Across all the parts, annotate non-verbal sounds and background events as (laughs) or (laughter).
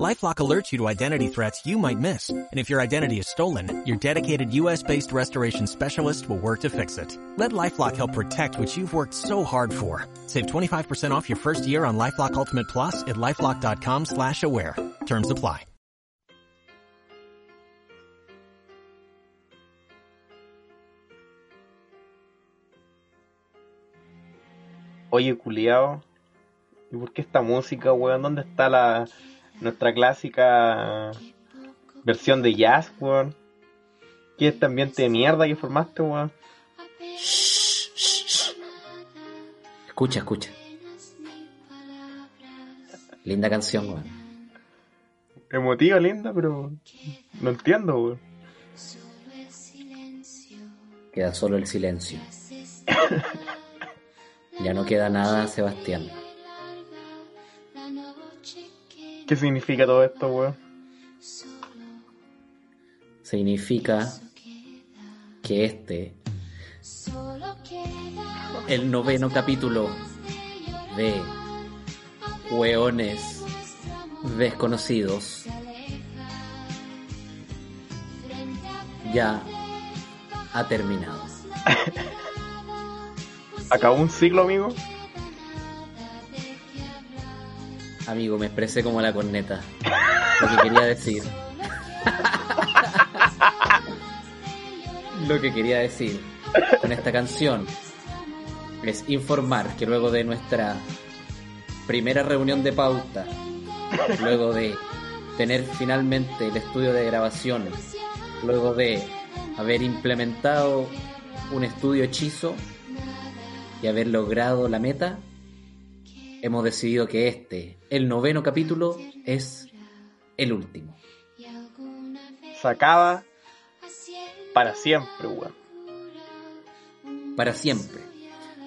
LifeLock alerts you to identity threats you might miss. And if your identity is stolen, your dedicated US-based restoration specialist will work to fix it. Let LifeLock help protect what you've worked so hard for. Save 25% off your first year on LifeLock Ultimate Plus at LifeLock.com slash aware. Terms apply. Oye, culiao. ¿Y por qué esta música, weón? ¿Dónde está la nuestra clásica versión de jazz, weón? ¿Qué es este ambiente de mierda que formaste, weón? Escucha, escucha. Linda canción, weón. Emotiva, linda, pero no entiendo, weón. Queda solo el silencio. ya no queda nada, Sebastián. ¿Qué significa todo esto, weón? Significa que este, el noveno capítulo de Hueones Desconocidos, ya ha terminado. (laughs) ¿Acabó un ciclo, amigo? Amigo, me expresé como la corneta. Lo que quería decir. Lo que quería decir con esta canción es informar que luego de nuestra primera reunión de pauta, luego de tener finalmente el estudio de grabación, luego de haber implementado un estudio hechizo y haber logrado la meta, hemos decidido que este, el noveno capítulo, es el último. Se acaba para siempre, weón. Para siempre.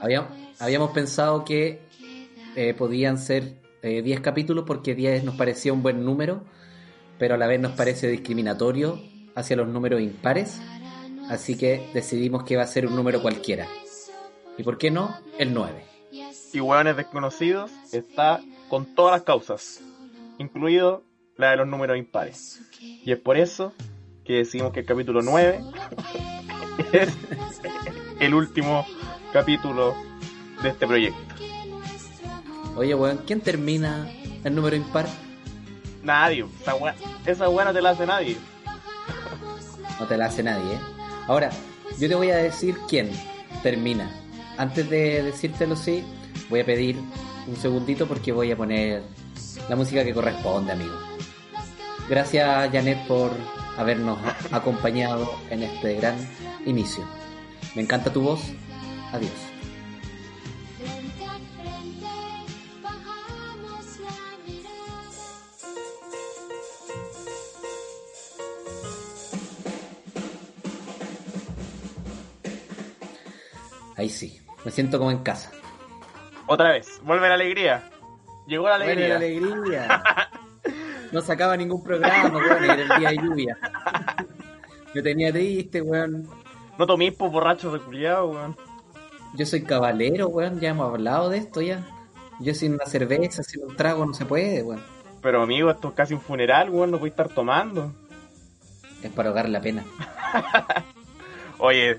Habíamos, habíamos pensado que eh, podían ser 10 eh, capítulos porque 10 nos parecía un buen número, pero a la vez nos parece discriminatorio hacia los números impares, así que decidimos que va a ser un número cualquiera. ¿Y por qué no? El 9 y hueones desconocidos está con todas las causas, incluido la de los números impares. Y es por eso que decimos que el capítulo 9 (laughs) es el último capítulo de este proyecto. Oye, weón, ¿quién termina el número impar? Nadie, esa weá, no te la hace nadie. No te la hace nadie, ¿eh? Ahora, yo te voy a decir quién termina. Antes de decírtelo, sí, voy a pedir un segundito porque voy a poner la música que corresponde, amigo. Gracias, Janet, por habernos acompañado en este gran inicio. Me encanta tu voz. Adiós. Ahí sí, me siento como en casa. Otra vez, vuelve la alegría. Llegó la alegría. la alegría. (laughs) No sacaba ningún programa, weón, era el día de lluvia. Me tenía triste, weón. No tomé por borracho reculiado, weón. Yo soy caballero, weón, ya hemos hablado de esto ya. Yo sin una cerveza, sin un trago no se puede, weón. Pero amigo, esto es casi un funeral, weón, no puedo estar tomando. Es para ahogar la pena. (laughs) Oye,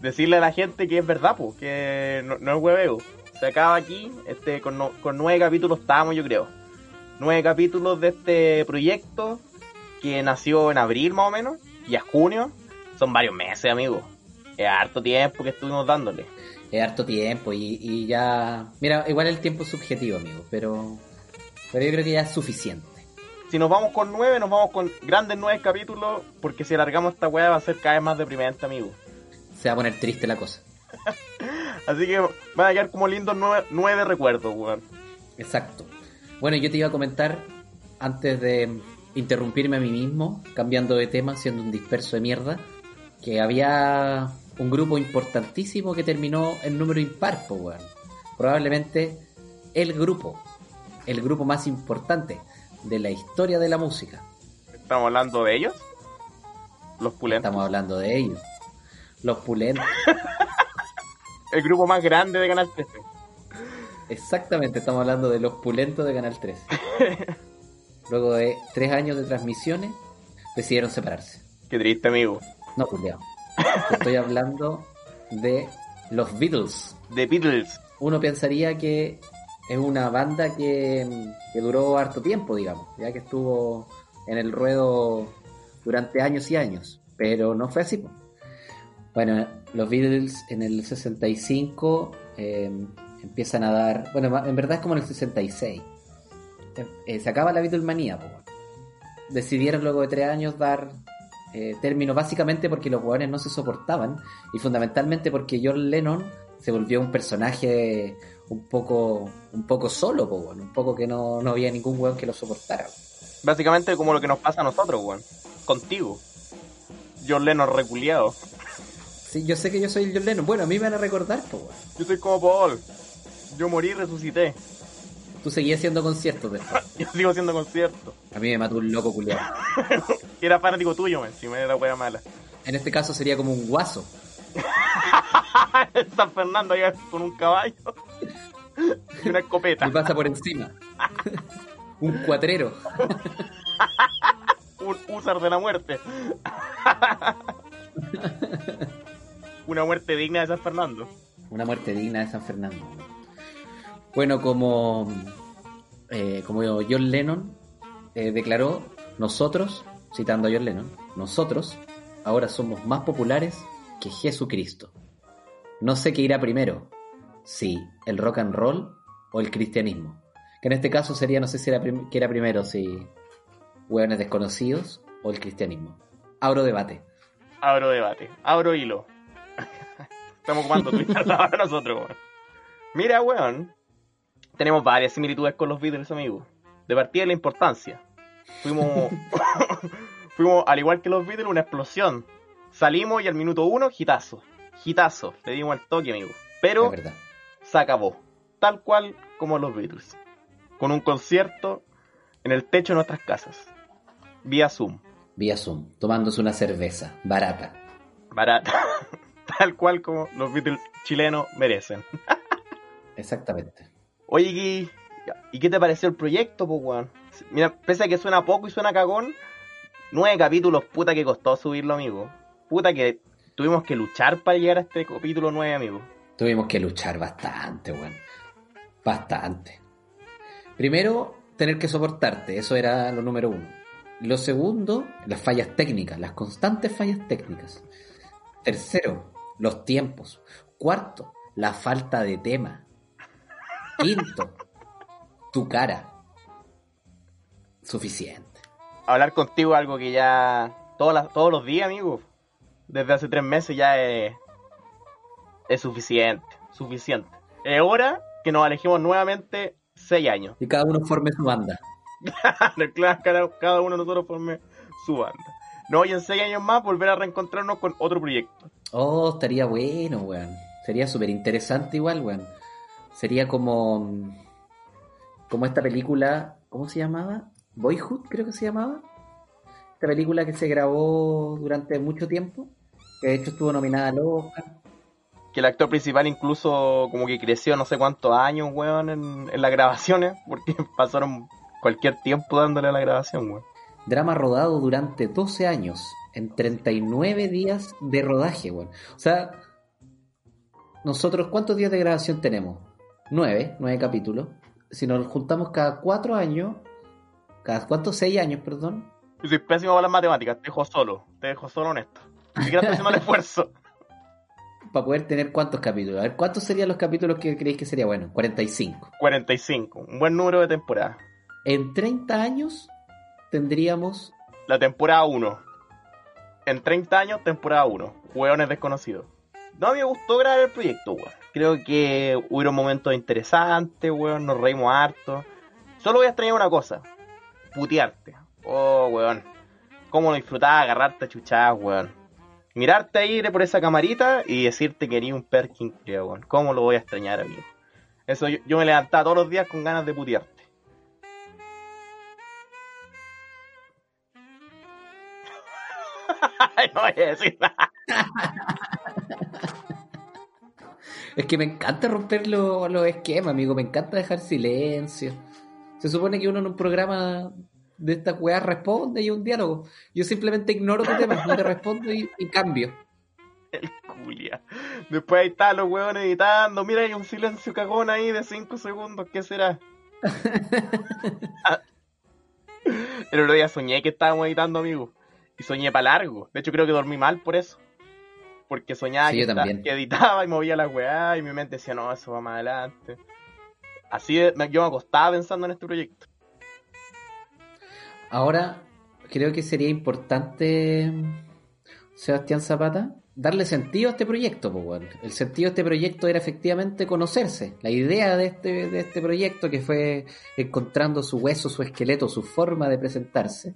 decirle a la gente que es verdad, pues, que no, no es hueveo se acaba aquí. Este, con, con nueve capítulos estábamos, yo creo. Nueve capítulos de este proyecto que nació en abril más o menos y a junio. Son varios meses, amigo. Es harto tiempo que estuvimos dándole. Es harto tiempo y, y ya... Mira, igual el tiempo es subjetivo, amigo, pero, pero yo creo que ya es suficiente. Si nos vamos con nueve, nos vamos con grandes nueve capítulos, porque si alargamos esta weá va a ser cada vez más deprimente, amigo. Se va a poner triste la cosa. (laughs) Así que van a quedar como lindos nueve, recuerdos, weón. Exacto. Bueno, yo te iba a comentar, antes de interrumpirme a mí mismo, cambiando de tema, siendo un disperso de mierda, que había un grupo importantísimo que terminó en número impar, weón. Probablemente el grupo, el grupo más importante. de la historia de la música. ¿Estamos hablando de ellos? Los pulentos. Estamos hablando de ellos. Los pulentos. (laughs) El grupo más grande de Canal 13. Exactamente, estamos hablando de los pulentos de Canal 13. (laughs) Luego de tres años de transmisiones, decidieron separarse. Qué triste, amigo. No, culiao. Estoy hablando de los Beatles. The Beatles. Uno pensaría que es una banda que, que duró harto tiempo, digamos, ya que estuvo en el ruedo durante años y años, pero no fue así. Bueno, los Beatles en el 65 eh, empiezan a dar, bueno, en verdad es como en el 66. Eh, eh, se acaba la Beatlemanía, weón. decidieron luego de tres años dar eh, término básicamente porque los jugadores no se soportaban y fundamentalmente porque John Lennon se volvió un personaje un poco un poco solo, po, un poco que no, no había ningún weón que lo soportara. Básicamente como lo que nos pasa a nosotros, weón. Contigo. John Lennon reculeado. Sí, yo sé que yo soy el John Lennon. Bueno, a mí me van a recordar, po, weón. Yo soy como Paul. Yo morí y resucité. Tú seguías haciendo conciertos después. (laughs) Yo sigo haciendo conciertos. A mí me mató un loco culiado. (laughs) Era fanático tuyo, man. Si me era wea mala. En este caso sería como un guaso. (laughs) San Fernando allá con un caballo. Y una escopeta. Me pasa por encima. un cuatrero. Un usar de la muerte. Una muerte digna de San Fernando. Una muerte digna de San Fernando. Bueno, como, eh, como John Lennon eh, declaró, nosotros, citando a John Lennon, nosotros ahora somos más populares que Jesucristo. No sé qué irá primero, si el rock and roll o el cristianismo. Que en este caso sería, no sé si era, prim- era primero, si hueones desconocidos o el cristianismo. Abro debate. Abro debate. Abro hilo. Estamos ocupando Twitter (laughs) ahora nosotros, weón. Mira, weón. Tenemos varias similitudes con los Beatles, amigos. De partida la importancia. Fuimos. (laughs) (laughs) fuimos, al igual que los Beatles, una explosión. Salimos y al minuto uno, hitazo. Hitazo. Le dimos el toque, amigo. Pero se acabó. Tal cual como los Beatles. Con un concierto en el techo de nuestras casas. Vía Zoom. Vía Zoom, tomándose una cerveza barata. Barata. Tal cual como los Beatles chilenos merecen. Exactamente. Oye, ¿y, ¿y qué te pareció el proyecto, pues, weón? Mira, pese a que suena poco y suena cagón, nueve capítulos, puta que costó subirlo, amigo. Puta que tuvimos que luchar para llegar a este capítulo nueve, amigo. Tuvimos que luchar bastante, weón. Bastante. Primero, tener que soportarte, eso era lo número uno. Lo segundo, las fallas técnicas, las constantes fallas técnicas. Tercero, los tiempos. Cuarto, la falta de tema. Quinto, tu cara. Suficiente. Hablar contigo es algo que ya todas las- todos los días, amigo, desde hace tres meses ya es, es suficiente. Suficiente. Es hora que nos alejemos nuevamente seis años. Y cada uno forme su banda. (laughs) Claro, cada, cada uno de nosotros forme su banda. No, y en seis años más volver a reencontrarnos con otro proyecto. Oh, estaría bueno, weón. Sería súper interesante igual, weón. Sería como... Como esta película... ¿Cómo se llamaba? Boyhood, creo que se llamaba. Esta película que se grabó durante mucho tiempo. Que de hecho estuvo nominada al Oscar. Que el actor principal incluso como que creció no sé cuántos años, weón, en, en las grabaciones, (laughs) porque pasaron cualquier tiempo dándole a la grabación, weón. Drama rodado durante 12 años. En 39 días de rodaje, weón. O sea... Nosotros, ¿cuántos días de grabación tenemos? Nueve, nueve capítulos. Si nos juntamos cada cuatro años, cada cuántos, seis años, perdón, Yo soy pésimo para las matemáticas, te dejo solo, te dejo solo en esto. Ni siquiera estoy haciendo el esfuerzo. (laughs) para poder tener cuántos capítulos. A ver, ¿cuántos serían los capítulos que creéis que sería bueno? 45. 45, un buen número de temporada. En 30 años tendríamos La temporada 1. En 30 años, temporada 1. Hueones desconocidos. No me gustó grabar el proyecto, weón. Creo que hubieron momentos interesantes, weón. Nos reímos harto. Solo voy a extrañar una cosa. Putearte. Oh, weón. Cómo lo disfrutaba agarrarte a chuchadas, weón. Mirarte ahí por esa camarita y decirte que eres un Perkin, weón. Cómo lo voy a extrañar, amigo. Eso yo, yo me levantaba todos los días con ganas de putearte. Voy a decir nada. Es que me encanta romper lo- los esquemas, amigo. Me encanta dejar silencio. Se supone que uno en un programa de estas weas responde y un diálogo. Yo simplemente ignoro tu tema, no te respondo y, y cambio. El culia. Después ahí están los huevones editando. Mira, hay un silencio cagón ahí de 5 segundos. ¿Qué será? (laughs) Ah. El otro día soñé que estábamos editando, amigo. Y soñé para largo. De hecho, creo que dormí mal por eso. Porque soñaba Sí, que, editaba y movía la weá. Y mi mente decía, no, eso va más adelante. Así me- yo me acostaba pensando en este proyecto. Ahora, creo que sería importante, Sebastián Zapata, darle sentido a este proyecto. po, weón. El sentido de este proyecto era efectivamente conocerse. La idea de este, de este proyecto, que fue encontrando su hueso, su esqueleto, su forma de presentarse,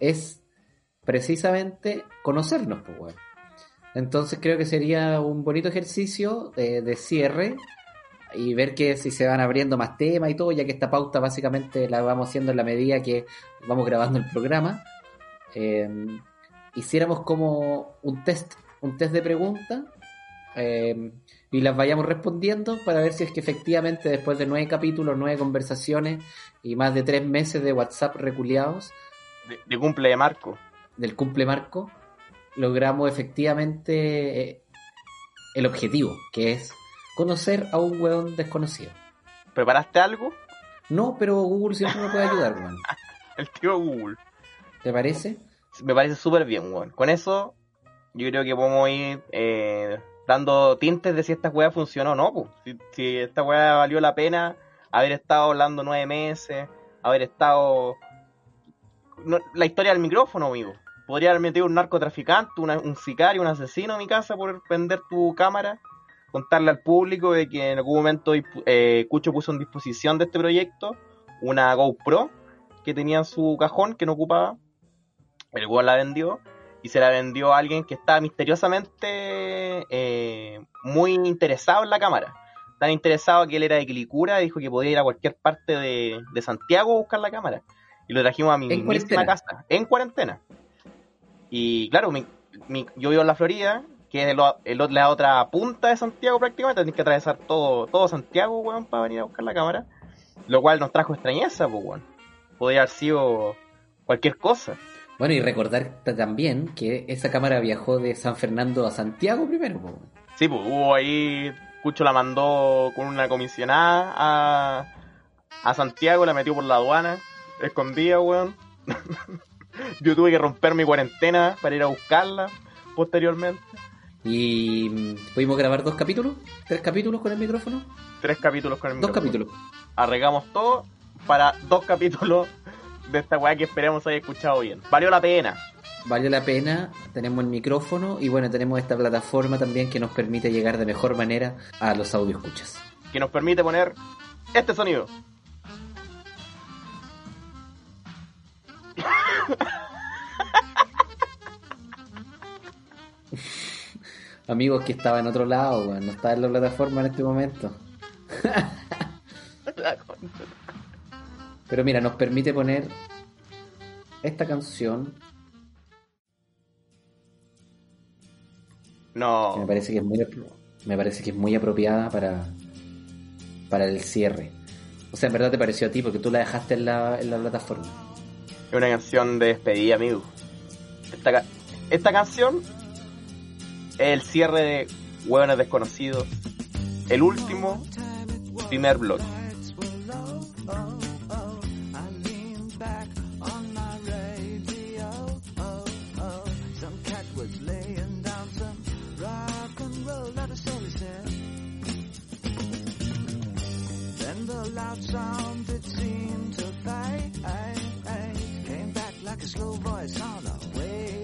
es precisamente conocernos. po, weón. Entonces creo que sería un bonito ejercicio de, de cierre y ver que si se van abriendo más temas y todo, ya que esta pauta básicamente la vamos haciendo en la medida que vamos grabando el programa, eh, hiciéramos como un test, un test de preguntas eh, y las vayamos respondiendo para ver si es que efectivamente después de nueve capítulos, nueve conversaciones y más de tres meses de WhatsApp reculeados De, de cumple de Marco. Del cumple marco, logramos efectivamente eh, el objetivo, que es conocer a un weón desconocido. ¿Preparaste algo? No, pero Google siempre me puede ayudar, weón. (laughs) El tío Google. ¿Te parece? Me parece súper bien, weón. Con eso, yo creo que podemos ir eh, dando tintes de si esta weá funcionó o no, pues. Si, si esta weá valió la pena haber estado hablando nueve meses, haber estado. no- la historia del micrófono, amigo. Podría haber metido un narcotraficante, una- un sicario, un asesino a mi casa por vender tu cámara. Contarle al público de que en algún momento eh, Cucho puso en disposición de este proyecto una GoPro que tenía en su cajón que no ocupaba el weón la vendió y se la vendió a alguien que estaba misteriosamente eh, muy interesado en la cámara. Tan interesado que él era de Quilicura, dijo que podía ir a cualquier parte de, de Santiago a buscar la cámara. Y lo trajimos a mi cuarentena. casa, en cuarentena. Y claro, mi- mi- yo vivo en la Florida, que es el- la otra punta de Santiago prácticamente, tenés que atravesar todo, todo Santiago, weón, para venir a buscar la cámara. Lo cual nos trajo extrañeza, pues, weón. Podría haber sido cualquier cosa. Bueno, y recordar también que esa cámara viajó de San Fernando a Santiago primero. po. Sí, pues hubo ahí. Cucho la mandó con una comisionada a, a Santiago, la metió por la aduana, escondida, weón. (laughs) Yo tuve que romper mi cuarentena para ir a buscarla posteriormente. Y mm, pudimos grabar dos capítulos, tres capítulos con el micrófono, Tres capítulos con el dos micrófono. capítulos. Arregamos todo para dos capítulos de esta weá que esperemos haya escuchado bien. Valió la pena. Valió la pena, tenemos el micrófono y bueno, tenemos esta plataforma también que nos permite llegar de mejor manera a los audio escuchas. Que nos permite poner este sonido. (laughs) Amigos que estaba en otro lado, weón, no estaba en la plataforma en este momento. (laughs) Pero mira, nos permite poner esta canción que me No. parece que es muy me parece que es muy apropiada para para el cierre. O sea, en verdad te pareció a ti porque tú la dejaste en la, en la plataforma. Una canción de despedida, amigo. Esta, esta canción es el cierre de Hueones Desconocidos. El último primer bloque. Loud sound that seemed like a slow voice on the wave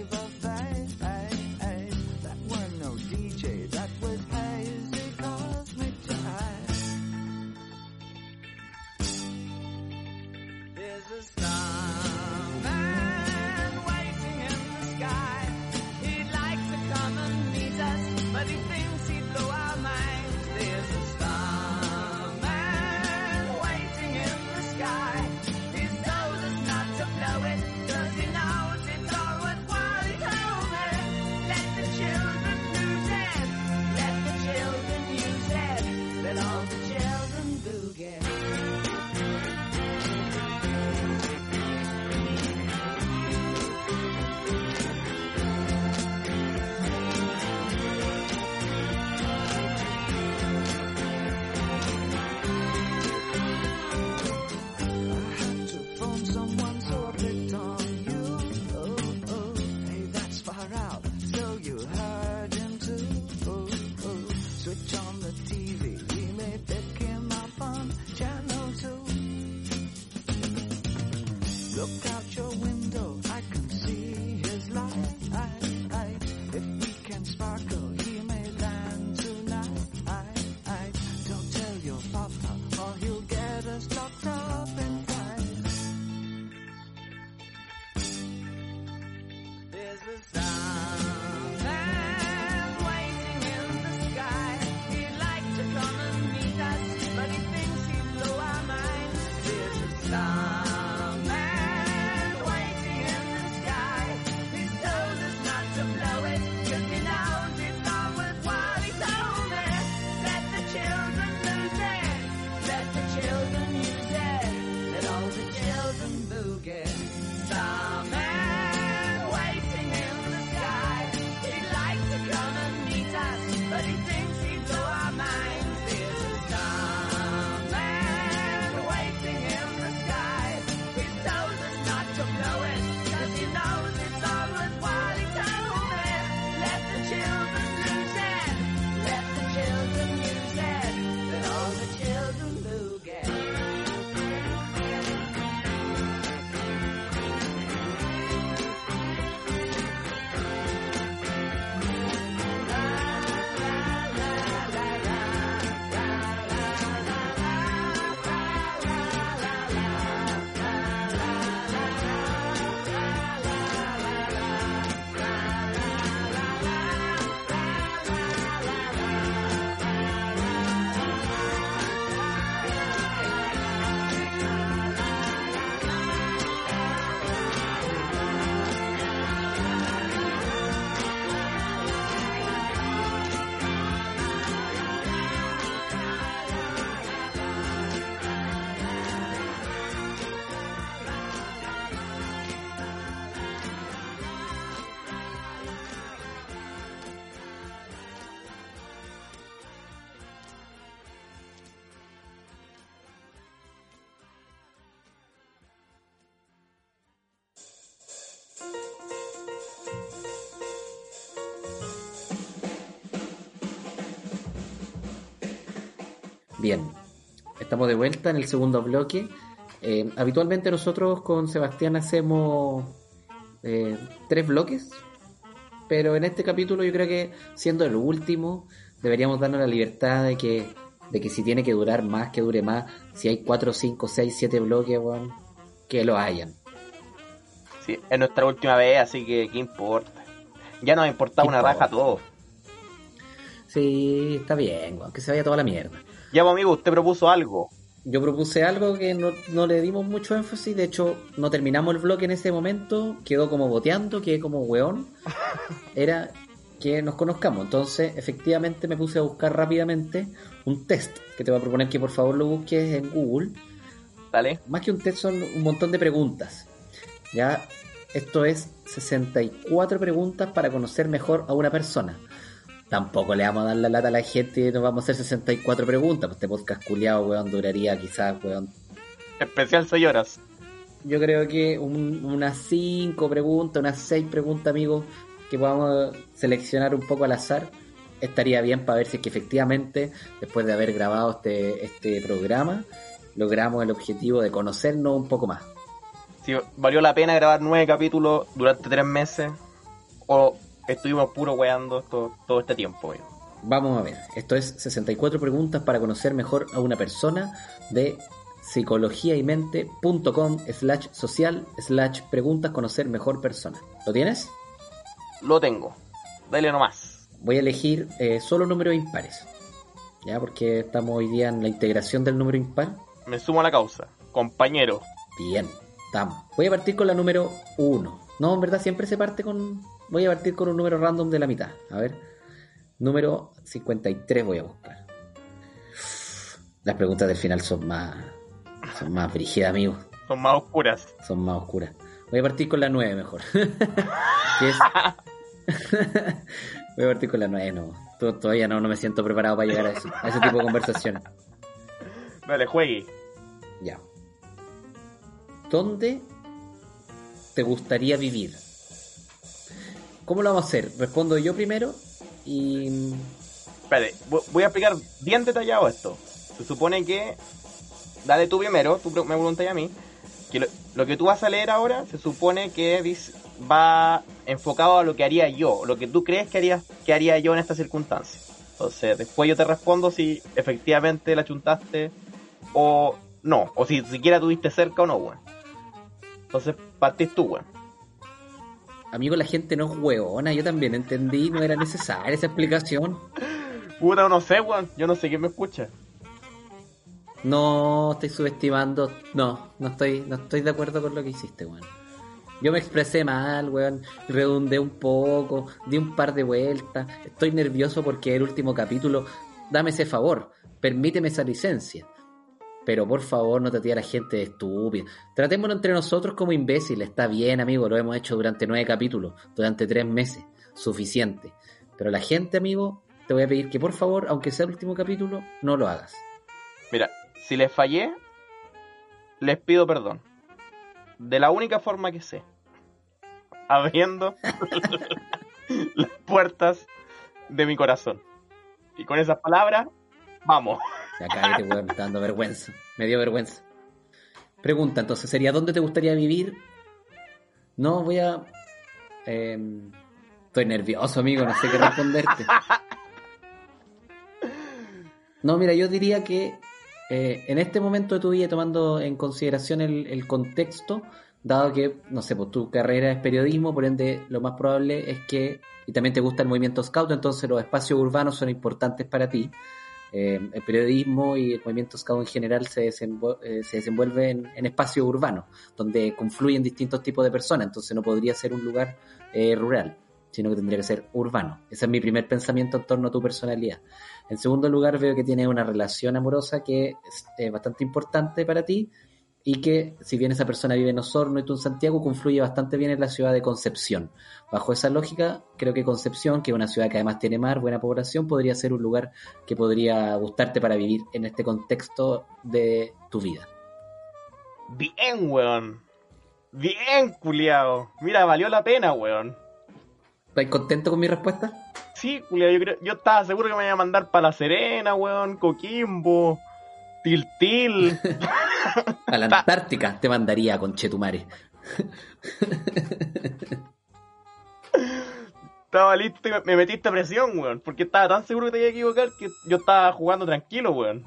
estamos de vuelta en el segundo bloque. Eh, habitualmente nosotros con Sebastián hacemos eh, tres bloques, pero en este capítulo yo creo que siendo el último deberíamos darnos la libertad de que, de que si tiene que durar más, que dure más. Si hay cuatro, cinco, seis, siete bloques, que lo hayan. Sí, es nuestra última vez, así que ¿qué importa? Ya nos importaba ¿Qué una importa? raja todo. Sí, está bien, weón, que se vaya toda la mierda. Ya, pues, amigo, usted propuso algo. Yo propuse algo que no, no le dimos mucho énfasis, de hecho no terminamos el bloque en ese momento, quedó como boteando, quedé como weón. (laughs) Era que nos conozcamos, entonces efectivamente me puse a buscar rápidamente un test que te voy a proponer que por favor lo busques en Google. Dale. Más que un test son un montón de preguntas. Ya, esto es 64 preguntas para conocer mejor a una persona. Tampoco le vamos a dar la lata a la gente y nos vamos a hacer 64 preguntas. Pues este podcast culiado, weón, duraría quizás, weón. Especial señoras. Yo creo que un- unas 5 preguntas, unas 6 preguntas, amigos, que podamos seleccionar un poco al azar. Estaría bien para ver si es que efectivamente, después de haber grabado este, este programa, logramos el objetivo de conocernos un poco más. Si valió la pena grabar nueve capítulos durante tres meses o estuvimos puro weando todo, todo este tiempo. weón. Vamos a ver, esto es 64 preguntas para conocer mejor a una persona de psicologiaymente.com slash social slash preguntas conocer mejor persona. ¿Lo tienes? Lo tengo. Dale nomás. Voy a elegir eh, solo números impares. Ya, porque estamos hoy día en la integración del número impar. Me sumo a la causa. Compañero. Bien, estamos. Voy a partir con la número 1. No, en verdad siempre se parte con... Voy a partir con un número random de la mitad. A ver. Número 53 voy a buscar. Las preguntas del final son más... Son más brígidas, amigos. Son más oscuras. Son más oscuras. Voy a partir con la 9 mejor. (laughs) (laughs) Voy a partir con la 9, no. To- Todavía no, no me siento preparado para llegar a, eso, a ese tipo de conversación. Dale, juegue. Ya. ¿Dónde te gustaría vivir? ¿Cómo lo vamos a hacer? Respondo yo primero y... Espérate, vo- voy a explicar bien detallado esto. Se supone que. Dale tú primero, tú me preguntas a mí. Que lo, que tú vas a leer ahora se supone que va enfocado a lo que haría yo, lo que tú crees que haría, que haría yo en estas circunstancias. Entonces, después yo te respondo si efectivamente la chuntaste o no, o si siquiera tuviste cerca o no, weón. Entonces, partís tú, weón. Amigo, la gente no es hueona, yo también entendí, no era necesaria esa explicación. Puta, no sé, weón. Yo no sé quién me escucha. No, estoy subestimando. No, no estoy, no estoy de acuerdo con lo que hiciste, weón. Yo me expresé mal, weón. Redundé un poco, di un par de vueltas. Estoy nervioso porque el último capítulo. Dame ese favor, permíteme esa licencia. Pero por favor, no te a la gente de estúpida. Tratémonos entre nosotros como imbéciles. Está bien, amigo, lo hemos hecho durante nueve capítulos, durante tres meses. Suficiente. Pero la gente, amigo, te voy a pedir que por favor, aunque sea el último capítulo, no lo hagas. Mira, si les fallé, les pido perdón. De la única forma que sé. Abriendo (laughs) las puertas de mi corazón. Y con esas palabras, vamos. Ya cállate, weón, me está dando vergüenza. Me dio vergüenza. Pregunta, entonces, sería ¿dónde te gustaría vivir? No, voy a... em, estoy nervioso, amigo, no sé qué responderte. No, mira, yo diría que eh, en este momento de tu vida, tomando en consideración el, el contexto, dado que, no sé, pues tu carrera es periodismo, por ende, lo más probable es que, y también te gusta el movimiento scout, entonces los espacios urbanos son importantes para ti. Eh, el periodismo y el movimiento scout en general se, desenvol- eh, se desenvuelve en, en espacios urbanos, donde confluyen distintos tipos de personas, entonces no podría ser un lugar eh, rural, sino que tendría que ser urbano. Ese es mi primer pensamiento en torno a tu personalidad. En segundo lugar, veo que tienes una relación amorosa que es eh, bastante importante para ti y que, si bien esa persona vive en Osorno y tú en Santiago, confluye bastante bien en la ciudad de Concepción. Bajo esa lógica, creo que Concepción, que es una ciudad que además tiene mar, buena población, podría ser un lugar que podría gustarte para vivir en este contexto de tu vida. Bien, weón. Bien, culiao. Mira, valió la pena, weón. ¿Estás contento con mi respuesta? Sí, culiao, yo, creo- yo estaba seguro que me iba a mandar para La Serena, weón, Coquimbo, Tiltil. (laughs) A la Antártica te mandaría con Chetumare. Estaba listo y me- me metiste presión, weón. Porque estaba tan seguro que te iba a equivocar que yo estaba jugando tranquilo, weón.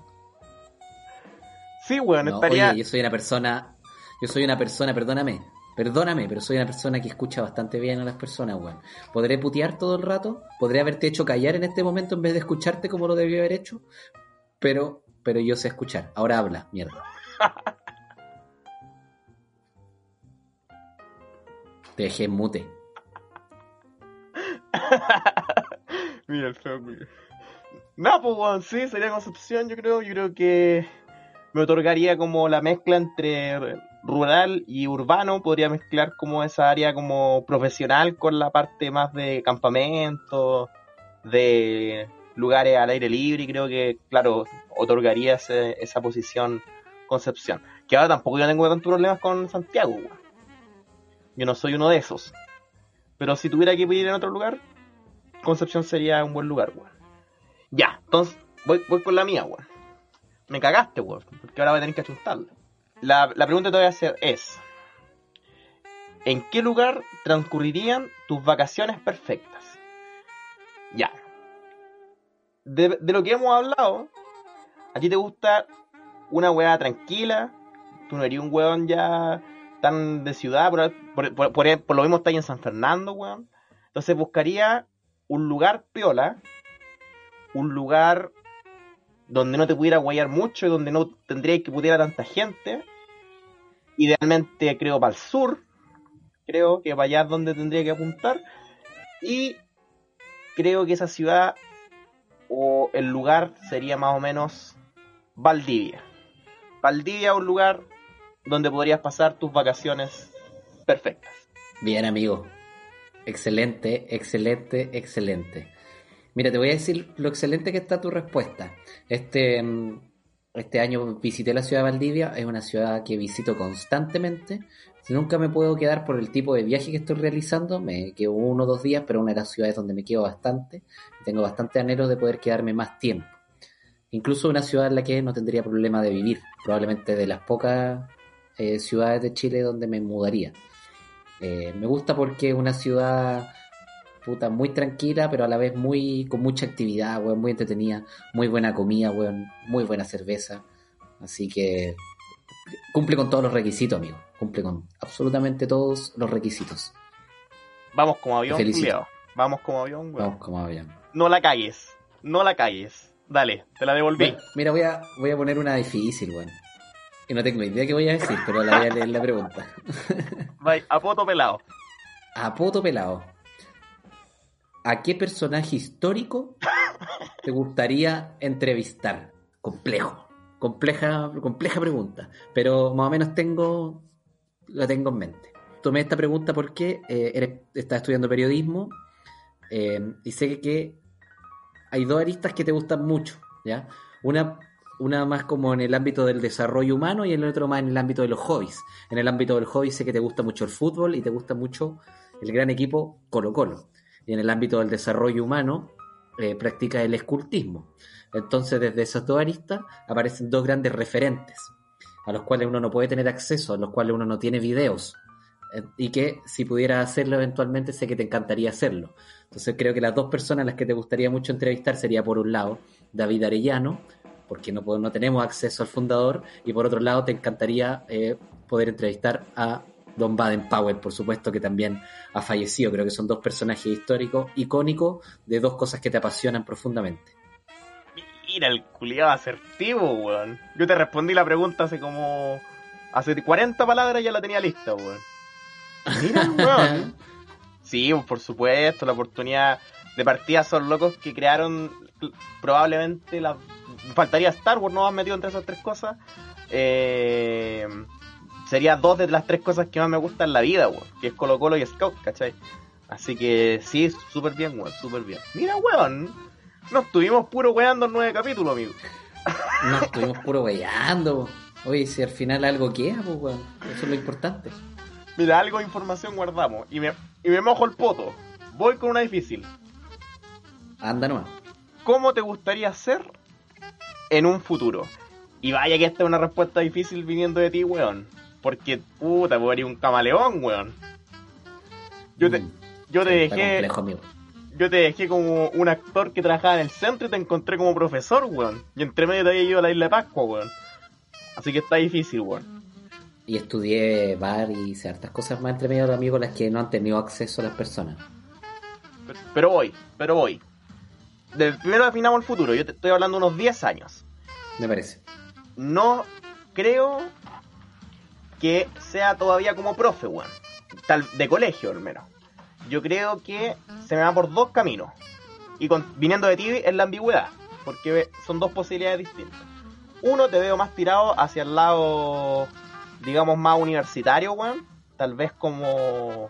Sí, weón, No, estaría. Oye, yo soy una persona, yo soy una persona, perdóname, perdóname, pero soy una persona que escucha bastante bien a las personas, weón. ¿Podré putear todo el rato? ¿Podré haberte hecho callar en este momento en vez de escucharte como lo debí haber hecho? Pero, pero yo sé escuchar. Ahora habla, mierda. Te (laughs) dejé mute. (laughs) Mira el feo. No, pues, weón, sí, sería Concepción, yo creo. Yo creo que me otorgaría como la mezcla entre rural y urbano. Podría mezclar como esa área como profesional con la parte más de campamento, de lugares al aire libre. Y creo que, claro, otorgaría ese- esa posición Concepción. Que ahora tampoco yo tengo tantos problemas con Santiago, weón. Yo no soy uno de esos. Pero si tuviera que ir en otro lugar, Concepción sería un buen lugar, weón. Ya, entonces voy, voy con la mía, weón. Me cagaste, weón, porque ahora voy a tener que achuntarla. La, la pregunta que te voy a hacer es: ¿En qué lugar transcurrirían tus vacaciones perfectas? Ya. De, de lo que hemos hablado, a ti te gusta una weá tranquila, tú no eres un weón ya tan de ciudad, por, por, por- lo mismo estás ahí en San Fernando, weón. Entonces buscaría un lugar piola, un lugar donde no te pudiera guayar mucho y donde no tendría que pudiera tanta gente. Idealmente creo para el sur, creo que para allá es donde tendría que apuntar. Y creo que esa ciudad o el lugar sería más o menos Valdivia. Valdivia un lugar donde podrías pasar tus vacaciones perfectas. Bien, amigo. Excelente, excelente, excelente. Mira, te voy a decir lo excelente que está tu respuesta. Este, mm, este año visité la ciudad de Valdivia, es una ciudad que visito constantemente. Nunca me puedo quedar por el tipo de viaje que estoy realizando, me quedo uno o dos días, pero una de las ciudades donde me quedo bastante. Tengo bastante anhelo de poder quedarme más tiempo. Incluso una ciudad en la que no tendría problema de vivir, probablemente de las pocas eh, ciudades de Chile donde me mudaría. Eh, me gusta porque es una ciudad puta muy tranquila, pero a la vez muy con mucha actividad, weón, muy entretenida, muy buena comida, weón, muy buena cerveza. Así que cumple con todos los requisitos, amigo. Cumple con absolutamente todos los requisitos. Vamos como avión. Vamos como avión, weón. Vamos como avión. No la calles. No la calles. Dale, te la devolví. Bueno, mira, voy a, voy a poner una difícil, weón. Y no tengo idea qué voy a decir, pero la voy a leer la pregunta. (laughs) Vai, a poto pelado. A poto pelado. ¿A qué personaje histórico te gustaría entrevistar? Complejo. Compleja, compleja pregunta. Pero más o menos tengo. La tengo en mente. Tomé esta pregunta porque eh, eres, estás estudiando periodismo eh, y sé que, que hay dos aristas que te gustan mucho, ¿ya? Una, una más como en el ámbito del desarrollo humano y el otro más en el ámbito de los hobbies. En el ámbito del hobby sé que te gusta mucho el fútbol y te gusta mucho el gran equipo Colo Colo. Y en el ámbito del desarrollo humano eh, practica el escultismo. Entonces desde esas dos aristas aparecen dos grandes referentes a los cuales uno no puede tener acceso, a los cuales uno no tiene videos. Y que si pudiera hacerlo eventualmente sé que te encantaría hacerlo. Entonces creo que las dos personas a las que te gustaría mucho entrevistar sería por un lado David Arellano, porque no, no tenemos acceso al fundador, y por otro lado te encantaría eh, poder entrevistar a Don Baden Powell, por supuesto, que también ha fallecido. Creo que son dos personajes históricos, icónicos, de dos cosas que te apasionan profundamente. Mira el culiado asertivo, weón. Yo te respondí la pregunta hace como. Hace 40 palabras ya la tenía lista, weón. Mira (laughs) weón. Sí, por supuesto, la oportunidad de partida son locos que crearon probablemente la. Faltaría Star Wars, no has metido entre esas tres cosas. Eh, sería dos de las tres cosas que más me gustan en la vida, weón. Que es Colo Colo y Scout, ¿cachai? Así que sí, súper bien, weón, súper bien. Mira, weón. Nos estuvimos puro weando en nueve capítulos, amigo. No, estuvimos puro weyando. Oye, si al final algo queda, pues, weón. Eso es lo importante. Mira, algo de información guardamos. Y me, y me mojo el poto. Voy con una difícil. Anda nomás. ¿Cómo te gustaría ser en un futuro? Y vaya que esta es una respuesta difícil viniendo de ti, weón. Porque, puta, pues eres un camaleón, weón. Yo te, Mm, yo te dejé, complejo, amigo. yo te dejé como un actor que trabajaba en el centro y te encontré como profesor, weón. Y entre medio te había ido a la isla de Pascua, weón. Así que está difícil, weón. Y estudié bar y hice hartas cosas más entre medio de amigos las que no han tenido acceso a las personas. Pero, pero voy, pero voy. De, primero definamos el futuro. Yo te estoy hablando de unos 10 años. Me parece. No creo que sea todavía como profe, weón. Tal, de colegio, al menos. Yo creo que se me va por dos caminos. Y con, viniendo de ti es la ambigüedad. Porque son dos posibilidades distintas. Uno, te veo más tirado hacia el lado, digamos, más universitario, weón. Tal vez como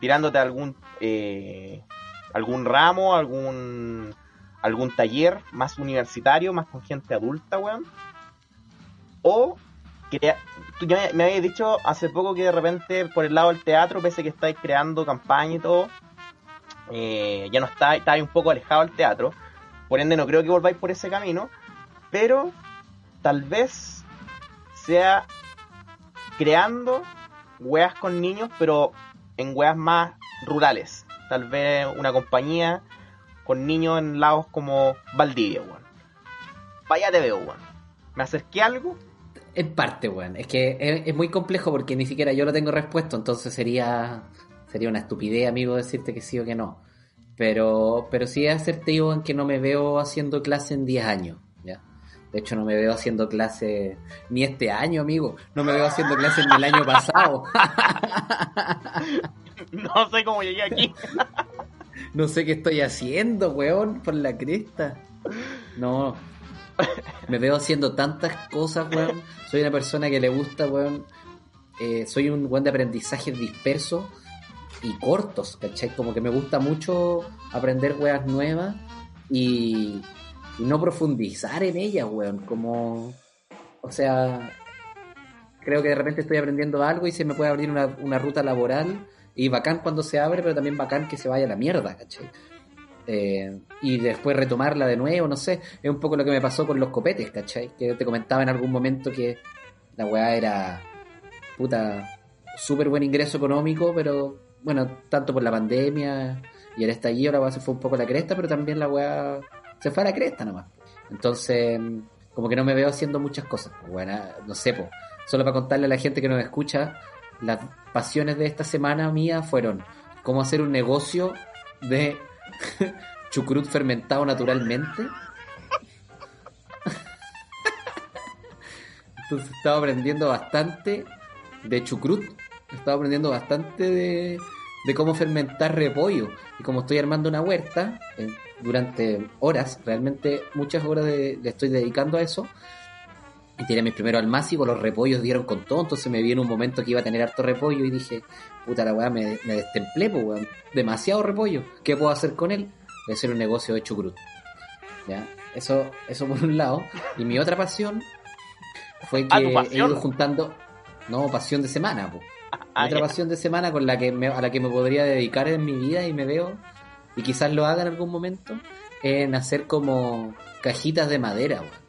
tirándote algún, eh, algún ramo, algún, algún taller más universitario, más con gente adulta, weón. O que tú ya me, me habías dicho hace poco que de repente por el lado del teatro, pese que estáis creando campaña y todo, eh, ya no está, estáis un poco alejado del teatro. Por ende no creo que volváis por ese camino. Pero tal vez sea creando weas con niños, pero en weas más rurales. Tal vez una compañía con niños en lados como Valdivia, weón. Vaya te veo, weón. ¿Me acerqué algo? En parte, weón. Es que es, muy complejo porque ni siquiera yo lo tengo respuesto, entonces sería sería una estupidez, amigo, decirte que sí o que no. Pero, pero sí es asertivo en que no me veo haciendo clase en 10 años. De hecho, no me veo haciendo clase ni este año, amigo. No me veo haciendo clase ni el año pasado. (laughs) No sé cómo llegué aquí. (laughs) No sé qué estoy haciendo, weón, por la cresta. No. Me veo haciendo tantas cosas, weón. Soy una persona que le gusta, weón. eh, soy un weón de aprendizaje disperso y cortos, ¿cachai? Como que me gusta mucho aprender weas nuevas y, y no profundizar en ellas, weón. Como, o sea, creo que de repente estoy aprendiendo algo y se me puede abrir una, una ruta laboral y bacán cuando se abre, pero también bacán que se vaya a la mierda, ¿cachai? Eh, y después retomarla de nuevo, no sé, es un poco lo que me pasó con los copetes, ¿cachai? Que te comentaba en algún momento que la weá era puta súper buen ingreso económico, pero bueno, tanto por la pandemia y el estallido la weá se fue un poco a la cresta, pero también la weá se fue a la cresta nomás. Entonces, como que no me veo haciendo muchas cosas. Bueno, no sé, po. solo para contarle a la gente que nos escucha, las pasiones de esta semana mía fueron cómo hacer un negocio de (laughs) chucrut fermentado naturalmente. (laughs) Entonces estaba aprendiendo bastante de chucrut. Estaba aprendiendo bastante de, de cómo fermentar repollo. Y como estoy armando una huerta, durante horas, realmente muchas horas de- le estoy dedicando a eso. Y tiré mis primeros almácigos, los repollos dieron con todo, entonces me vi en un momento que iba a tener harto repollo y dije, puta la weá, me, me destemplé, pues weón, demasiado repollo, ¿qué puedo hacer con él? Voy a hacer un negocio de chucrut. ¿Ya? Eso, eso por un lado. Y mi otra pasión fue Ah, que he ido juntando, no, pasión de semana, pues. Ah, otra pasión de semana con la que me, a la que me podría dedicar en mi vida y me veo, y quizás lo haga en algún momento, en hacer como cajitas de madera, weón.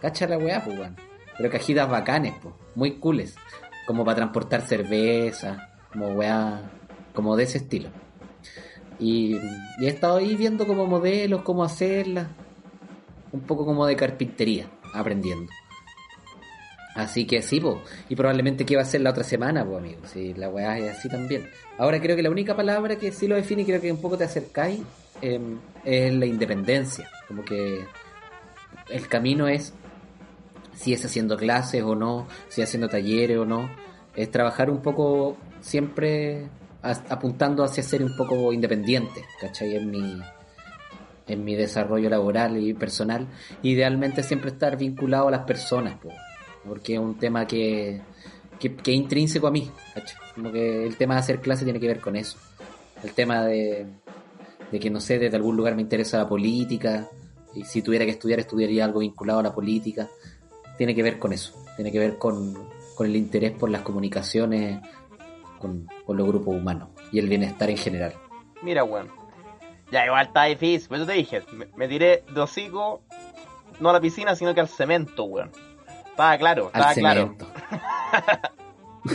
Cacha la weá, pues, weón. Pero cajitas bacanes, pues, muy cooles. Como para transportar cerveza, como weá, como de ese estilo. Y, y he estado ahí viendo como modelos, cómo hacerlas. Un poco como de carpintería, aprendiendo. Así que sí, po. y probablemente que va a ser la otra semana, pues amigo. Si la weá es así también. Ahora creo que la única palabra que sí lo define creo que un poco te acercáis em, es la independencia. Como que el camino es si es haciendo clases o no, si es haciendo talleres o no. Es trabajar un poco siempre apuntando hacia ser un poco independiente, ¿cachai? En mi, en mi desarrollo laboral y personal. Idealmente siempre estar vinculado a las personas, po, porque es un tema que, que, es intrínseco a mí. Como que el tema de hacer clase tiene que ver con eso. El tema de, de que, no sé, desde algún lugar me interesa la política, y si tuviera que estudiar, estudiaría algo vinculado a la política. Tiene que ver con eso, tiene que ver con, con el interés por las comunicaciones con, con los grupos humanos y el bienestar en general. Mira, weón. Ya, igual está difícil. Por eso te dije, me, me tiré de hocico, no a la piscina, sino que al cemento, weón. Estaba claro, estaba claro. (laughs)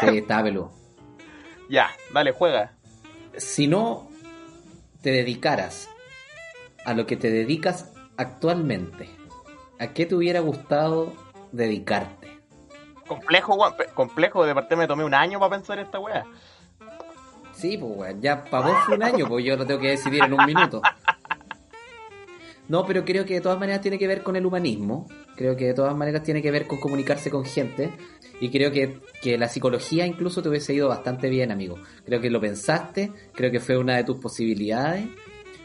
sí, estaba peludo. Ya, dale, juega. Si no te dedicaras a lo que te dedicas actualmente, ¿a qué te hubiera gustado dedicarte? Complejo, weón. Complejo, de parte me tomé un año para pensar esta weá. Sí, pues weón, ya para vos fue un año, pues yo lo tengo que decidir en un minuto. (laughs) No, pero creo que de todas maneras tiene que ver con el humanismo, creo que de todas maneras tiene que ver con comunicarse con gente y creo que, que la psicología incluso te hubiese ido bastante bien, amigo. Creo que lo pensaste, creo que fue una de tus posibilidades,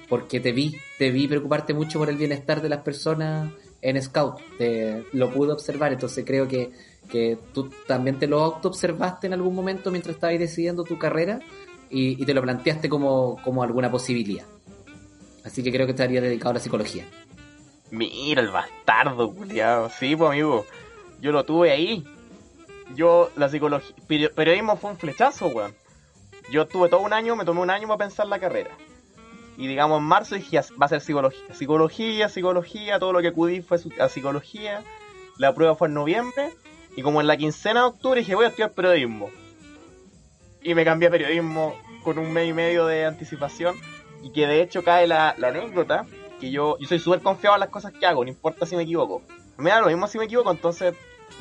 porque te vi, te vi preocuparte mucho por el bienestar de las personas en Scout, te, lo pude observar, entonces creo que, que tú también te lo auto-observaste en algún momento mientras estabas decidiendo tu carrera y, y te lo planteaste como, como alguna posibilidad. Así que creo que estaría dedicado a la psicología. Mira el bastardo, culiado. Sí, pues amigo. Yo lo tuve ahí. Yo, la psicología. peri- Periodismo fue un flechazo, weón. Yo tuve todo un año, me tomé un año para pensar la carrera. Y digamos, en marzo dije, "Ya, va a ser psicología. Psicología, psicología, todo lo que acudí fue a psicología. La prueba fue en noviembre. Y como en la quincena de octubre dije, voy a estudiar periodismo. Y me cambié a periodismo con un mes y medio de anticipación. Y que de hecho cae la, la anécdota que yo, yo soy súper confiado en las cosas que hago, no importa si me equivoco. Me da lo mismo si me equivoco, entonces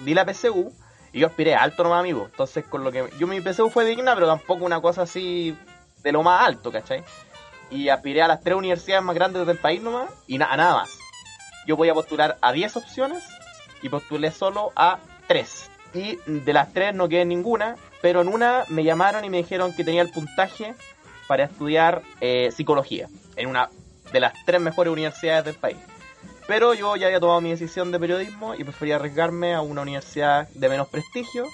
di la PSU y yo aspiré alto nomás, amigo. Entonces, con lo que. Yo mi PSU fue digna, pero tampoco una cosa así de lo más alto, ¿cachai? Y aspiré a las tres universidades más grandes del país nomás y na- a nada más. Yo voy a postular a 10 opciones y postulé solo a 3. Y de las tres no quedé en ninguna, pero en una me llamaron y me dijeron que tenía el puntaje para estudiar eh, psicología en una de las tres mejores universidades del país. Pero yo ya había tomado mi decisión de periodismo y prefería arriesgarme a una universidad de menos prestigio,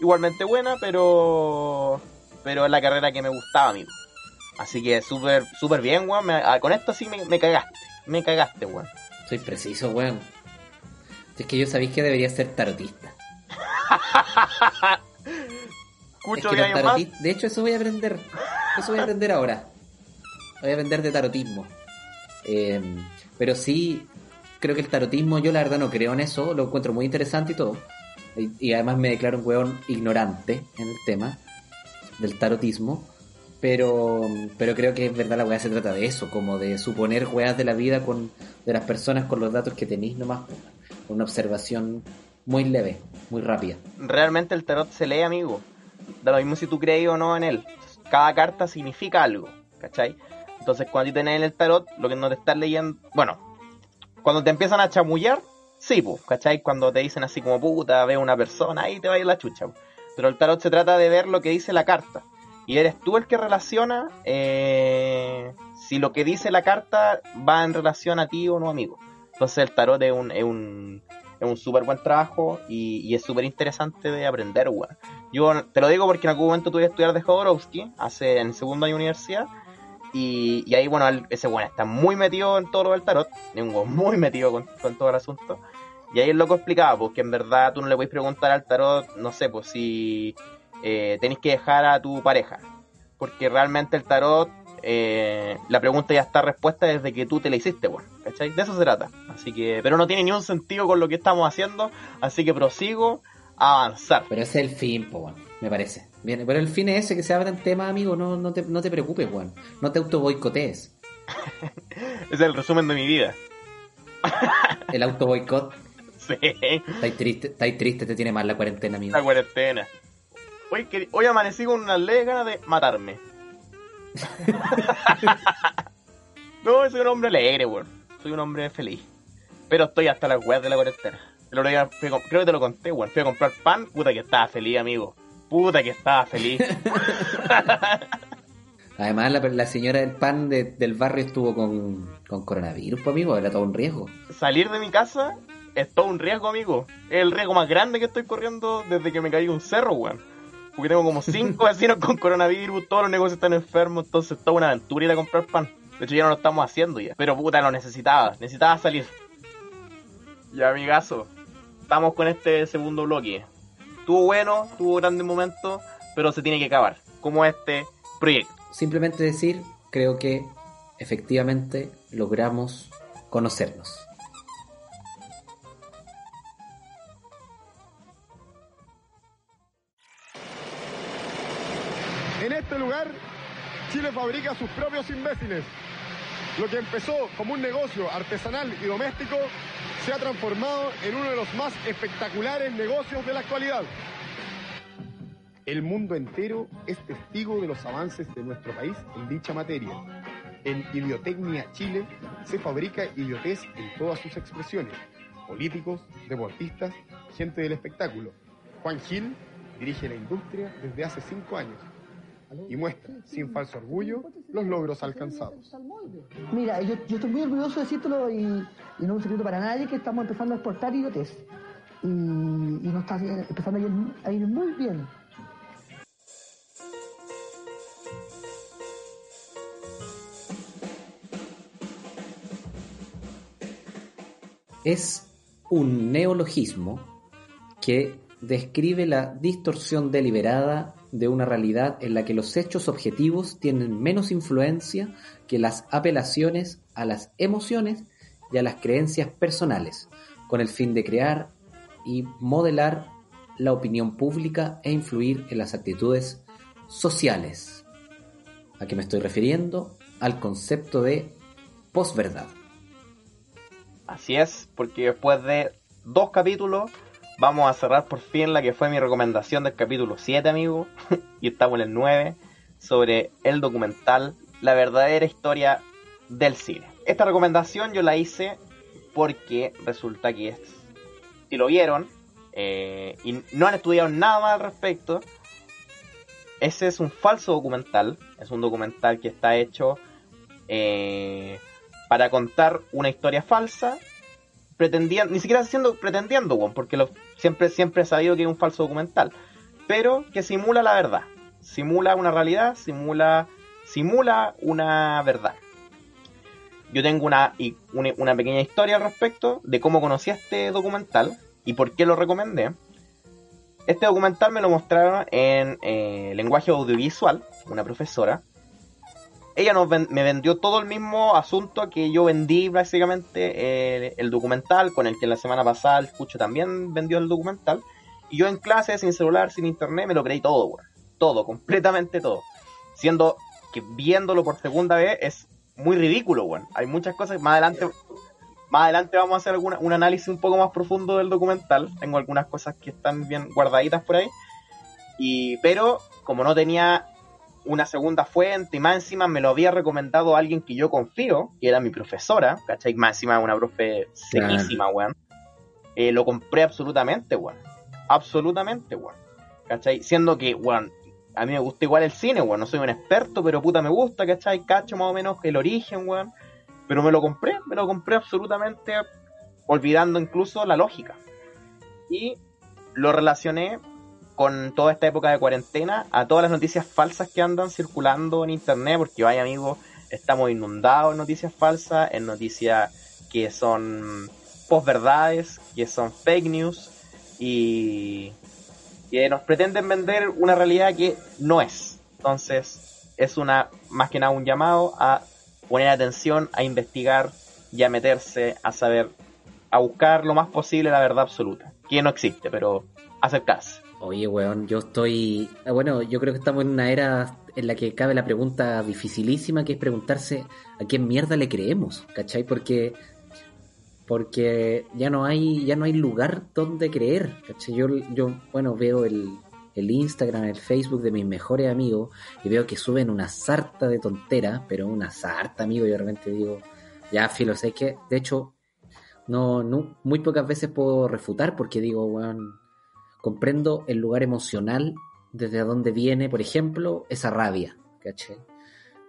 igualmente buena, pero pero es la carrera que me gustaba, amigo. Así que súper súper bien, weón. Me- ah, con esto sí me, me cagaste. Me cagaste, weón. Soy preciso, weón. Es que yo sabéis que debería ser tarotista. (laughs) Es que más. De hecho, eso voy a aprender. Eso voy a aprender ahora. Voy a aprender de tarotismo. Eh, pero sí, creo que el tarotismo, yo la verdad no creo en eso. Lo encuentro muy interesante y todo. Y, y además me declaro un weón ignorante en el tema del tarotismo. Pero, pero creo que es verdad la weá se trata de eso, como de suponer weas de la vida con, de las personas con los datos que tenéis nomás. Con una observación muy leve, muy rápida. realmente el tarot se lee, amigo. Da lo mismo si tú crees o no en él. Cada carta significa algo, ¿cachai? Entonces, cuando tú tenés en el tarot, lo que no te estás leyendo. Bueno, cuando te empiezan a chamullar, sí, pues, ¿cachai? Cuando te dicen así como puta, ve una persona, ahí te va a ir la chucha. Pero el tarot se trata de ver lo que dice la carta. Y eres tú el que relaciona eh, si lo que dice la carta va en relación a ti o no, amigo. Entonces, el tarot un. Es un es un súper buen trabajo y, y es súper interesante de aprender, weón. Yo te lo digo porque en algún momento tuve que estudiar de Jodorowsky, hace en el segundo año de universidad, y, y ahí, bueno, él- ese weón está muy metido en todo lo del tarot, muy metido con, con todo el asunto, y ahí el loco explicaba, pues que en verdad tú no le puedes preguntar al tarot, no sé, pues si eh, que dejar a tu pareja, porque realmente el tarot, eh, la pregunta ya está respuesta desde que tú te la hiciste, weón, ¿cachai? De eso se trata, así que, pero no tiene ni un sentido con lo que estamos haciendo, así que prosigo a avanzar. Pero ese es el fin, po, weón, me parece. Bien, pero el fin es ese, que se abran temas, amigo, no, no, te, no te preocupes, weón. No te auto boicotees. (laughs) Ese es el resumen de mi vida. (laughs) El auto boicot, Sí, estáis triste, estáis triste, te tiene mal la cuarentena, amigo. la cuarentena. Hoy, hoy amanecí con unas leves ganas de matarme. (laughs) no, soy un hombre alegre, weón. Soy un hombre feliz. Pero estoy hasta las weas de la cuarentena. Creo que te lo conté, weón. Fui a comprar pan, puta que estaba feliz, amigo. Puta que estaba feliz. (laughs) Además, la, la señora del pan de- del barrio estuvo con, con coronavirus, pues, amigo, era todo un riesgo. Salir de mi casa es todo un riesgo, amigo. Es el riesgo más grande que estoy corriendo desde que me caí de un cerro, weón. Porque tengo como cinco vecinos con coronavirus, todos los negocios están enfermos, entonces toda una aventura ir a comprar pan. De hecho ya no lo estamos haciendo ya. Pero puta, lo necesitaba, necesitaba salir. Ya, amigazo, estamos con este segundo bloque. Tuvo bueno, tuvo grandes momentos, pero se tiene que acabar. Como este proyecto. Simplemente decir, creo que efectivamente logramos conocernos. Chile fabrica sus propios imbéciles. Lo que empezó como un negocio artesanal y doméstico se ha transformado en uno de los más espectaculares negocios de la actualidad. El mundo entero es testigo de los avances de nuestro país en dicha materia. En Idiotecnia Chile se fabrica idiotez en todas sus expresiones. Políticos, deportistas, gente del espectáculo. Juan Gil dirige la industria desde hace cinco años y muestra, sin falso orgullo, los logros alcanzados. Mira, yo, yo estoy muy orgulloso de decírtelo y, y no es un secreto para nadie que estamos empezando a exportar idiotez. Y, y nos está empezando a ir, a ir muy bien. es un neologismo que describe la distorsión deliberada de una realidad en la que los hechos objetivos tienen menos influencia que las apelaciones a las emociones y a las creencias personales, con el fin de crear y modelar la opinión pública e influir en las actitudes sociales. ¿A qué me estoy refiriendo? Al concepto de posverdad. Así es, porque después de dos capítulos vamos a cerrar por fin la que fue mi recomendación del capítulo 7, amigo, (laughs) y estamos en el 9, sobre el documental La verdadera historia del cine. Esta recomendación yo la hice porque resulta que es, si lo vieron eh, y no han estudiado nada más al respecto, ese es un falso documental, es un documental que está hecho eh, para contar una historia falsa, pretendiendo, ni siquiera siendo pretendiendo, weón, porque lo, siempre, siempre he sabido que es un falso documental, pero que simula la verdad, simula una realidad, simula, simula una verdad. Yo tengo una, una, una pequeña historia al respecto de cómo conocí este documental y por qué lo recomendé. Este documental me lo mostraron en eh, lenguaje audiovisual, una profesora, ella nos me vendió todo el mismo asunto que yo vendí básicamente eh, el documental, con el que la semana pasada el Cucho también vendió el documental. Y yo en clase, sin celular, sin internet, me lo creí todo, weón. Todo, completamente todo. Siendo que viéndolo por segunda vez es muy ridículo, weón. Hay muchas cosas, más adelante, más adelante vamos a hacer alguna, un análisis un poco más profundo del documental. Tengo algunas cosas que están bien guardaditas por ahí. Y, pero como no tenía una segunda fuente y más encima me lo había recomendado alguien que yo confío, que era mi profesora, ¿cachai? Más encima una profe sequísima, weón. Eh, lo compré absolutamente, weón. Absolutamente, weón. ¿Cachai? Siendo que, weón, a mí me gusta igual el cine, weón. No soy un experto, pero puta me gusta, ¿cachai? Cacho más o menos el origen, weón. Pero me lo compré, me lo compré absolutamente olvidando incluso la lógica. Y lo relacioné con toda esta época de cuarentena a todas las noticias falsas que andan circulando en internet, porque vaya amigos, estamos inundados en noticias falsas, en noticias que son posverdades, que son fake news y que nos pretenden vender una realidad que no es. Entonces, es una más que nada un llamado a poner atención, a investigar y a meterse a saber, a buscar lo más posible la verdad absoluta, que no existe, pero acercarse. Oye, weón, yo estoy... ah, Bueno, yo creo que estamos en una era en la que cabe la pregunta dificilísima, que es preguntarse a quién mierda le creemos, ¿cachai? Porque porque ya no hay ya no hay lugar donde creer, ¿cachai? Yo, yo bueno, veo el, el Instagram, el Facebook de mis mejores amigos y veo que suben una sarta de tonteras, pero una sarta, amigo, y de repente digo, ya, filo, sé que, de hecho, no, no, muy pocas veces puedo refutar porque digo, weón, comprendo el lugar emocional desde donde viene, por ejemplo, esa rabia, ¿cachai?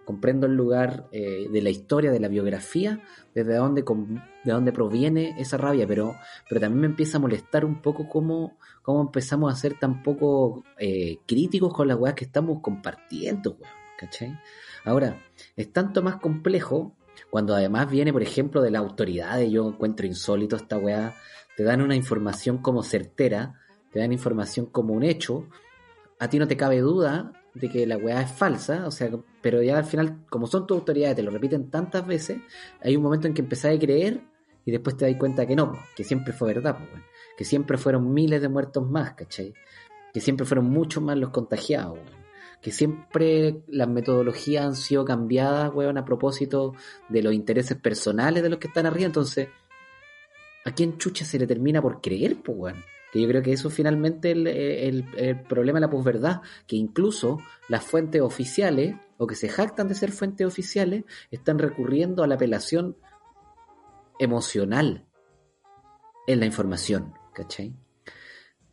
Comprendo el lugar eh, de la historia, de la biografía, desde donde, com- de donde proviene esa rabia, pero, pero también me empieza a molestar un poco cómo, cómo empezamos a ser tan poco eh, críticos con las weas que estamos compartiendo, weón, ¿cachai? Ahora, es tanto más complejo cuando además viene, por ejemplo, de la autoridad, yo encuentro insólito esta weá, te dan una información como certera, te dan información como un hecho, a ti no te cabe duda de que la weá es falsa, o sea, pero ya al final, como son tus autoridades, te lo repiten tantas veces, hay un momento en que empezás a creer y después te das cuenta que no, que siempre fue verdad, pues, que siempre fueron miles de muertos más, ¿cachai? Que siempre fueron muchos más los contagiados, weón. que siempre las metodologías han sido cambiadas, weón, a propósito de los intereses personales de los que están arriba. Entonces, ¿a quién chucha se le termina por creer, pues, weón? Que yo creo que eso finalmente el, el, problema de la posverdad, que incluso las fuentes oficiales, o que se jactan de ser fuentes oficiales, están recurriendo a la apelación emocional en la información, ¿cachai?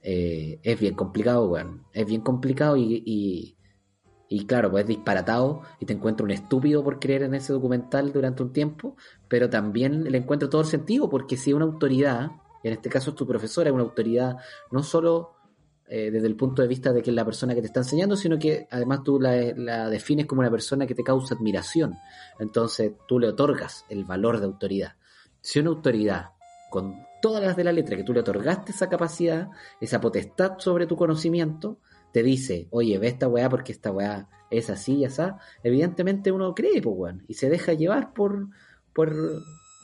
Eh, es bien complicado, weón. Es bien complicado y, y, claro, pues es disparatado y te encuentro un estúpido por creer en ese documental durante un tiempo, pero también le encuentro todo el sentido, porque si una autoridad, en este caso es tu profesora, es una autoridad no solo eh, desde el punto de vista de que es la persona que te está enseñando, sino que además tú la, la defines como una persona que te causa admiración. Entonces tú le otorgas el valor de autoridad. Si una autoridad, con todas las de la letra, que tú le otorgaste esa capacidad, esa potestad sobre tu conocimiento, te dice, oye, ve esta weá porque esta weá es así y así, evidentemente uno cree, pues weón, y se deja llevar por, por,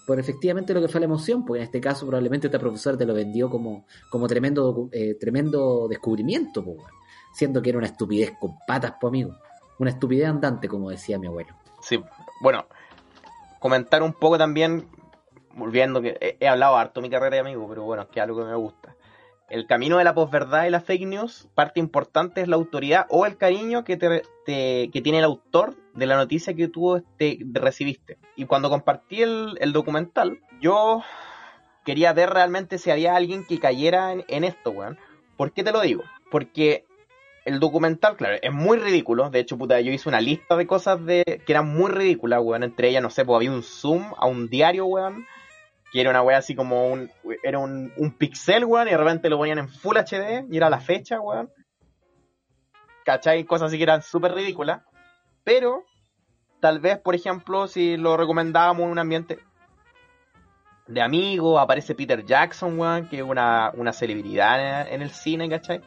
por efectivamente lo que fue la emoción, porque en este caso probablemente esta profesora te lo vendió como, como tremendo, eh, tremendo descubrimiento, pues siendo que era una estupidez con patas, pues amigo, una estupidez andante, como decía mi abuelo. Sí, bueno, comentar un poco también, volviendo que he, he hablado harto de mi carrera de amigo, pero bueno, es que es algo que me gusta. El camino de la posverdad y la fake news, parte importante es la autoridad o el cariño que, te, tiene el autor de la noticia que tú este, recibiste. Y cuando compartí el, el documental, yo quería ver realmente si había alguien que cayera en, en esto, weón. ¿Por qué te lo digo? Porque el documental, claro, es muy ridículo. De hecho, puta, yo hice una lista de cosas de que eran muy ridículas, weón. Entre ellas, no sé, pues había un zoom a un diario, weón. Que era una weá así como un. Era un, un pixel, weón. Y de repente lo ponían en Full HD. Y era la fecha, weón. ¿Cachai? Cosas así que eran súper ridículas. Pero, tal vez, por ejemplo, si lo recomendábamos en un ambiente de amigos, aparece Peter Jackson, weón, que es una, una celebridad en, el cine, ¿cachai?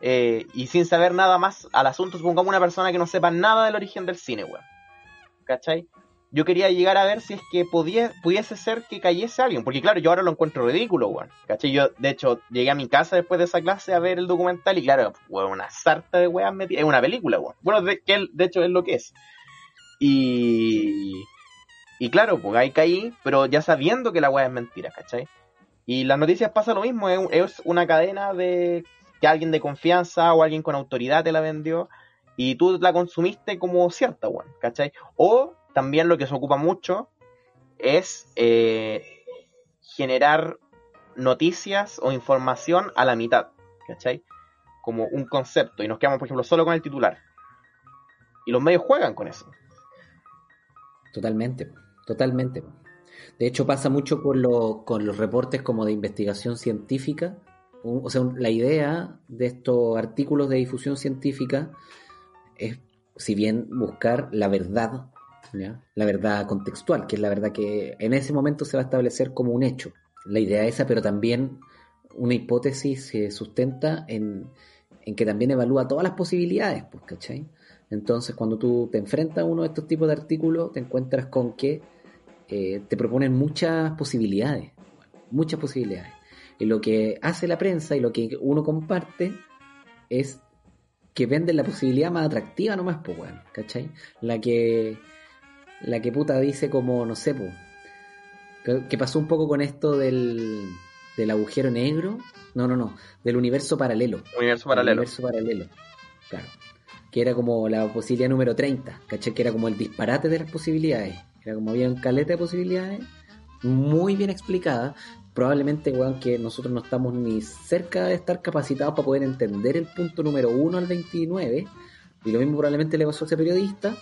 Eh, y sin saber nada más al asunto, supongamos una persona que no sepa nada del origen del cine, weón. ¿Cachai? Yo quería llegar a ver si es que podía, pudiese ser que cayese alguien, porque claro, yo ahora lo encuentro ridículo, weón. ¿Cachai? Yo, de hecho, llegué a mi casa después de esa clase a ver el documental y claro, una sarta de weas metidas. Es una película, weón. Bueno, de, que él, de hecho es lo que es. Y... Y claro, pues ahí caí, pero ya sabiendo que la weá es mentira, ¿cachai? Y las noticias pasa lo mismo, es, es una cadena de que alguien de confianza o alguien con autoridad te la vendió y tú la consumiste como cierta, weón, ¿cachai? O también lo que se ocupa mucho es eh, generar noticias o información a la mitad, ¿cachai? Como un concepto y nos quedamos, por ejemplo, solo con el titular. Y los medios juegan con eso. Totalmente, totalmente. De hecho, pasa mucho con, con los reportes como de investigación científica. O sea, la idea de estos artículos de difusión científica es, si bien buscar la verdad, la verdad contextual, que es la verdad que en ese momento se va a establecer como un hecho. La idea esa, pero también una hipótesis se sustenta en, en que también evalúa todas las posibilidades, pues, ¿cachai? Entonces, cuando tú te enfrentas a uno de estos tipos de artículos, te encuentras con que eh, te proponen muchas posibilidades, muchas posibilidades. Y lo que hace la prensa y lo que uno comparte es que venden la posibilidad más atractiva nomás, pues, weón, ¿cachai? La que, la que puta dice como, no sé, pues, que, que pasó un poco con esto del, del agujero negro, no, no, no, del universo paralelo. Universo El paralelo. universo paralelo. Claro. Que era como la posibilidad número 30, ¿cachai? Que era como el disparate de las posibilidades. Era como había un caleta de posibilidades, muy bien explicada. Probablemente, weón, que nosotros no estamos ni cerca de estar capacitados para poder entender el punto número 1 al 29. Y lo mismo probablemente le pasó a ese periodista,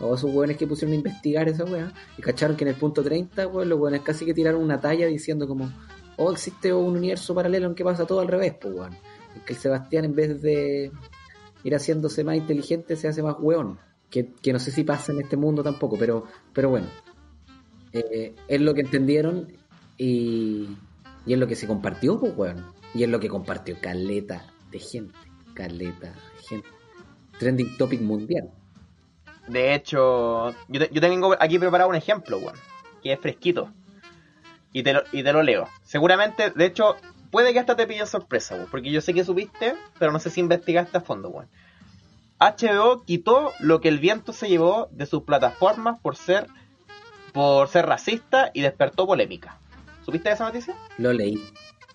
o esos weones que pusieron a investigar esa weá, y cacharon que en el punto 30, weón, los weones casi que tiraron una talla diciendo como, oh, existe un universo paralelo en que pasa todo al revés, pues weón. Es que el Sebastián en vez de ir haciéndose más inteligente se hace más weón. Que, que no sé si pasa en este mundo tampoco, pero, pero bueno. Eh, es lo que entendieron y, y es lo que se compartió, pues weón. Y es lo que compartió caleta de gente. Caleta de gente. Trending topic mundial. De hecho, yo, te- yo tengo aquí preparado un ejemplo, weón, que es fresquito. Y te, lo, y te lo leo. Seguramente, de hecho, puede que hasta te pille sorpresa, weón, porque yo sé que subiste, pero no sé si investigaste a fondo, weón. HBO quitó lo que el viento se llevó de sus plataformas por ser por ser racista y despertó polémica. ¿Supiste esa noticia? Lo leí.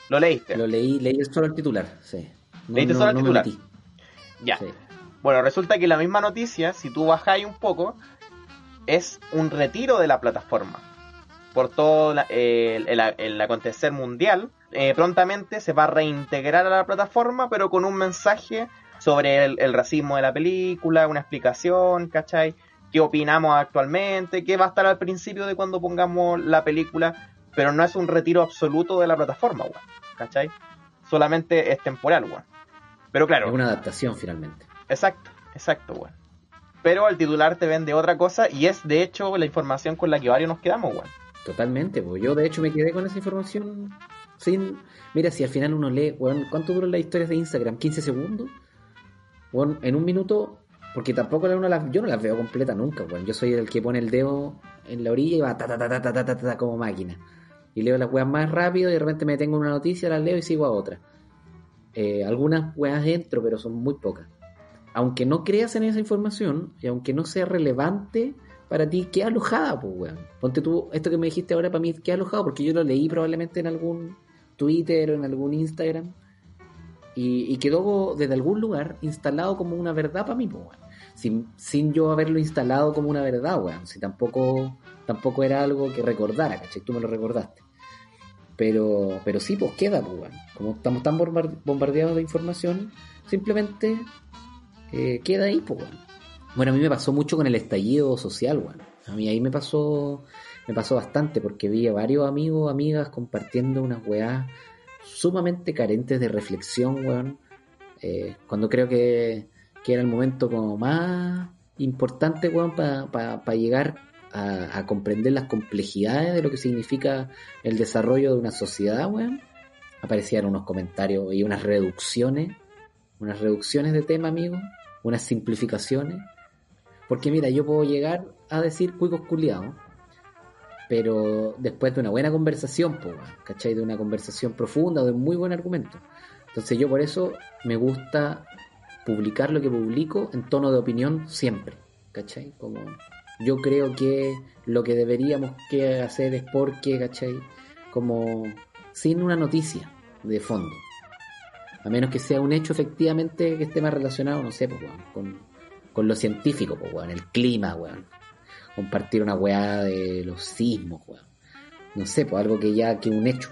¿Lo leíste? Lo leí, leí solo el titular, sí. No, ¿Leíste no- solo el no me titular? metí, Ya. sí. Bueno, resulta que la misma noticia, si tú bajáis un poco, es un retiro de la plataforma. Por todo la- el, acontecer mundial, eh, prontamente se va a reintegrar a la plataforma, pero con un mensaje sobre el, racismo de la película, una explicación, ¿cachai? ¿Qué opinamos actualmente? ¿Qué va a estar al principio de cuando pongamos la película? Pero no es un retiro absoluto de la plataforma, ¿cachai? Solamente es temporal, weón. Pero claro, Es una adaptación finalmente. Exacto, exacto, weón. Pero el titular te vende otra cosa y es de hecho la información con la que varios nos quedamos, weón. Totalmente, pues yo de hecho me quedé con esa información sin... Mira, si al final uno lee, weón, ¿cuánto duran las historias de Instagram? ¿15 segundos? Weón, en un minuto, porque tampoco uno yo no las veo completas nunca, weón. Yo soy el que pone el dedo en la orilla y va ta ta ta ta ta ta ta, ta, como máquina. Y leo las weas más rápido y de repente me tengo una noticia, las leo y sigo a otra. Eh, algunas weas entro, pero son muy pocas. Aunque no creas en esa información y aunque no sea relevante para ti, queda alojada, pues, weón. Ponte tú, esto que me dijiste ahora para mí queda alojado porque yo lo leí probablemente en algún Twitter o en algún Instagram y, quedó desde algún lugar instalado como una verdad para mí, pues, weón. Sin, sin yo haberlo instalado como una verdad, weón. Si tampoco, tampoco era algo que recordara, ¿cachai? Tú me lo recordaste. Pero, pero sí, pues queda, pues, weón. Como estamos tan bombar- bombardeados de información, simplemente eh, queda ahí, pues, weón. Bueno, a mí me pasó mucho con el estallido social, weón. A mí ahí me pasó, me pasó bastante porque vi a varios amigos, amigas compartiendo unas weás sumamente carentes de reflexión, weón. Eh, cuando creo que, que era el momento como más importante, weón, para llegar a, a comprender las complejidades de lo que significa el desarrollo de una sociedad, weón. Aparecían unos comentarios y unas reducciones, unas reducciones de tema, amigo, unas simplificaciones. Porque mira, yo puedo llegar a decir cuicos culiados, pero después de una buena conversación, po, ¿cachai? De una conversación profunda, de un muy buen argumento. Entonces yo por eso me gusta publicar lo que publico en tono de opinión siempre, ¿cachai? Como yo creo que lo que deberíamos que hacer es porque, ¿cachai? Como sin una noticia de fondo. A menos que sea un hecho efectivamente que esté más relacionado, no sé, pues, weón, con, con lo científico, pues, weón, el clima, weón. Compartir una weá de los sismos, weón. No sé, pues algo que ya que un hecho.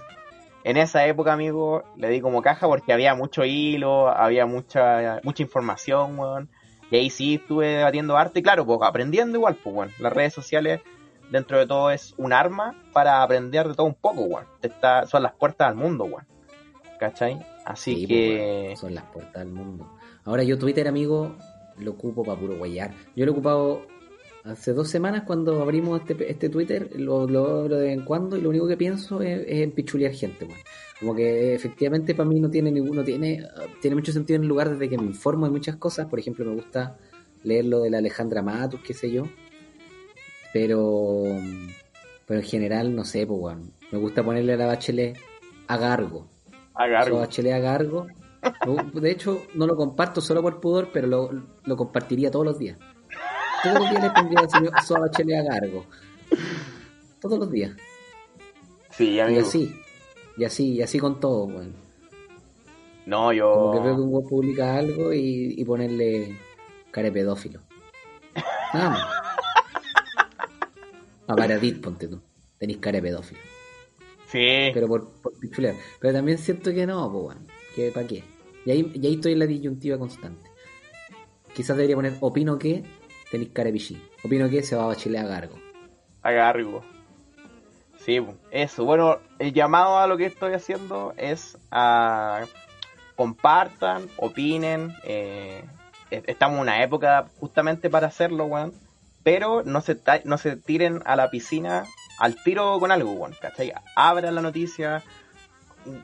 En esa época, amigo, le di como caja porque había mucho hilo, había mucha mucha información, weón. Y ahí sí estuve debatiendo arte, y claro, pues aprendiendo igual, pues, weón. Las redes sociales, dentro de todo, es un arma para aprender de todo un poco, weón. Está, son las puertas al mundo, weón. ¿Cachai? Así Sí, pues, que... weón, son las puertas del mundo. Ahora yo Twitter, amigo, lo ocupo para puro guayar. Yo lo he ocupado hace dos semanas cuando abrimos este, este Twitter, lo, lo abro de vez en cuando y lo único que pienso es, es en pichulear gente, weón. Como que efectivamente para mí no tiene ninguno, tiene, tiene mucho sentido en el lugar desde que me informo de muchas cosas. Por ejemplo, me gusta leer lo de la Alejandra Matus, qué sé yo. Pero, pero en general, no sé, pues, weón. Me gusta ponerle a la bachelet a Gargo. Agargo. Su Bachelet a Gargo. No, De hecho, no lo comparto solo por pudor, pero lo, lo compartiría todos los días. Todos los días le pondría su Bachelet a Gargo. Todos los días. Sí, Y amigo. así. Y así, y así con todo, weón. No, yo... Como que veo que un weón publica algo y, y ponerle cara de pedófilo. Nada más. (laughs) A Paradit, ponte tú. Tenéis cara de pedófilo. Sí. Pero por, por pichulear. Pero también siento que no, pues, weón. ¿Qué, ¿Para qué? Y ahí, y ahí estoy en la disyuntiva constante. Quizás debería poner, opino que tenéis cara de. Opino que se va a bachelar a Gargo. Agargo. Sí, pu. eso. Bueno, el llamado a lo que estoy haciendo es a compartan, opinen. eh, es- estamos en una época justamente para hacerlo, weón. Pero no se, no se tiren a la piscina al tiro con algo, weón. ¿Cachai? Abran la noticia.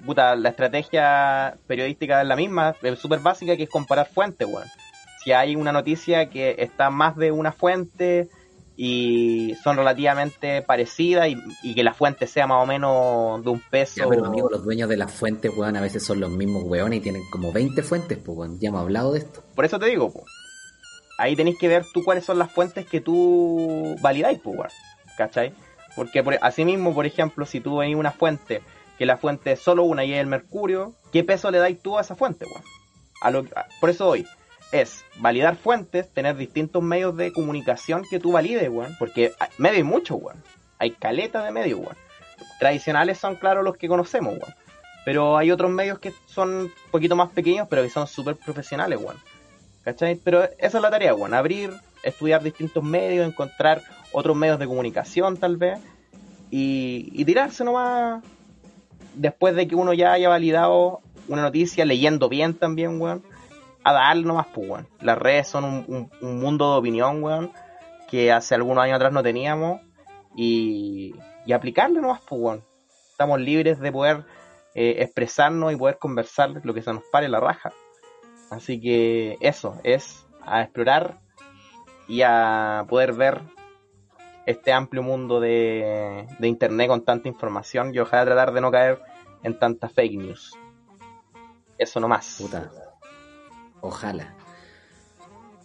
Puta, la estrategia periodística es la misma, es súper básica, que es comparar fuentes, weón. Si hay una noticia que está más de una fuente, y son relativamente parecidas y, y que la fuente sea más o menos de un peso. Ya, pero amigo, los dueños de las fuentes, weón, a veces son los mismos weones y tienen como 20 fuentes, pues, weón. Ya hemos hablado de esto. Por eso te digo, po. ahí tenéis que ver tú cuáles son las fuentes que tú validáis, pues, weón. ¿Cachai? Porque por, asimismo, por ejemplo, si tú veis una fuente, que la fuente es solo una y es el mercurio, ¿qué peso le dais tú a esa fuente, weón? A lo, a- por eso hoy es validar fuentes, tener distintos medios de comunicación que tú valides, weón. Porque hay- medios hay muchos, weón. Hay caletas de medios, weón. Tradicionales son, claro, los que conocemos, weón. Pero hay otros medios que son un poquito más pequeños, pero que son súper profesionales, weón. ¿Cachai? Pero esa es la tarea, weón. Abrir, estudiar distintos medios, encontrar otros medios de comunicación, tal vez. Y, y tirarse nomás después de que uno ya haya validado una noticia, leyendo bien también, weón. A darle nomás, pues, weón. Las redes son un, un- un mundo de opinión, weón. Que hace algunos años atrás no teníamos. Y, y aplicarle nomás, pues, weón. Estamos libres de poder eh, expresarnos y poder conversar lo que se nos pare la raja. Así que eso, es a explorar y a poder ver este amplio mundo de, de internet con tanta información y ojalá tratar de no caer en tanta fake news. Eso nomás. Puta. Ojalá.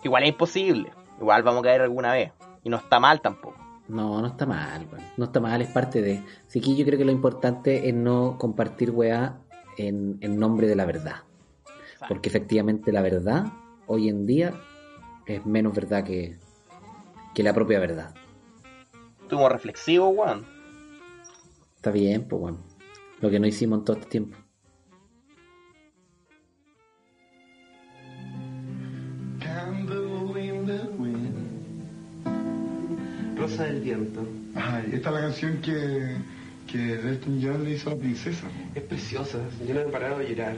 Igual es imposible. Igual vamos a caer alguna vez. Y no está mal tampoco. No, no está mal. No está mal, es parte de. Así que yo creo que lo importante es no compartir weá en, en nombre de la verdad. Porque efectivamente la verdad, hoy en día, es menos verdad que, que la propia verdad. Estuvimos reflexivos, weón. Está bien, pues bueno. Lo que no hicimos en todo este tiempo. Rosa del viento. Ay, esta es la canción que, que Elton John le hizo a la princesa. Es preciosa. Yo no he parado de llorar.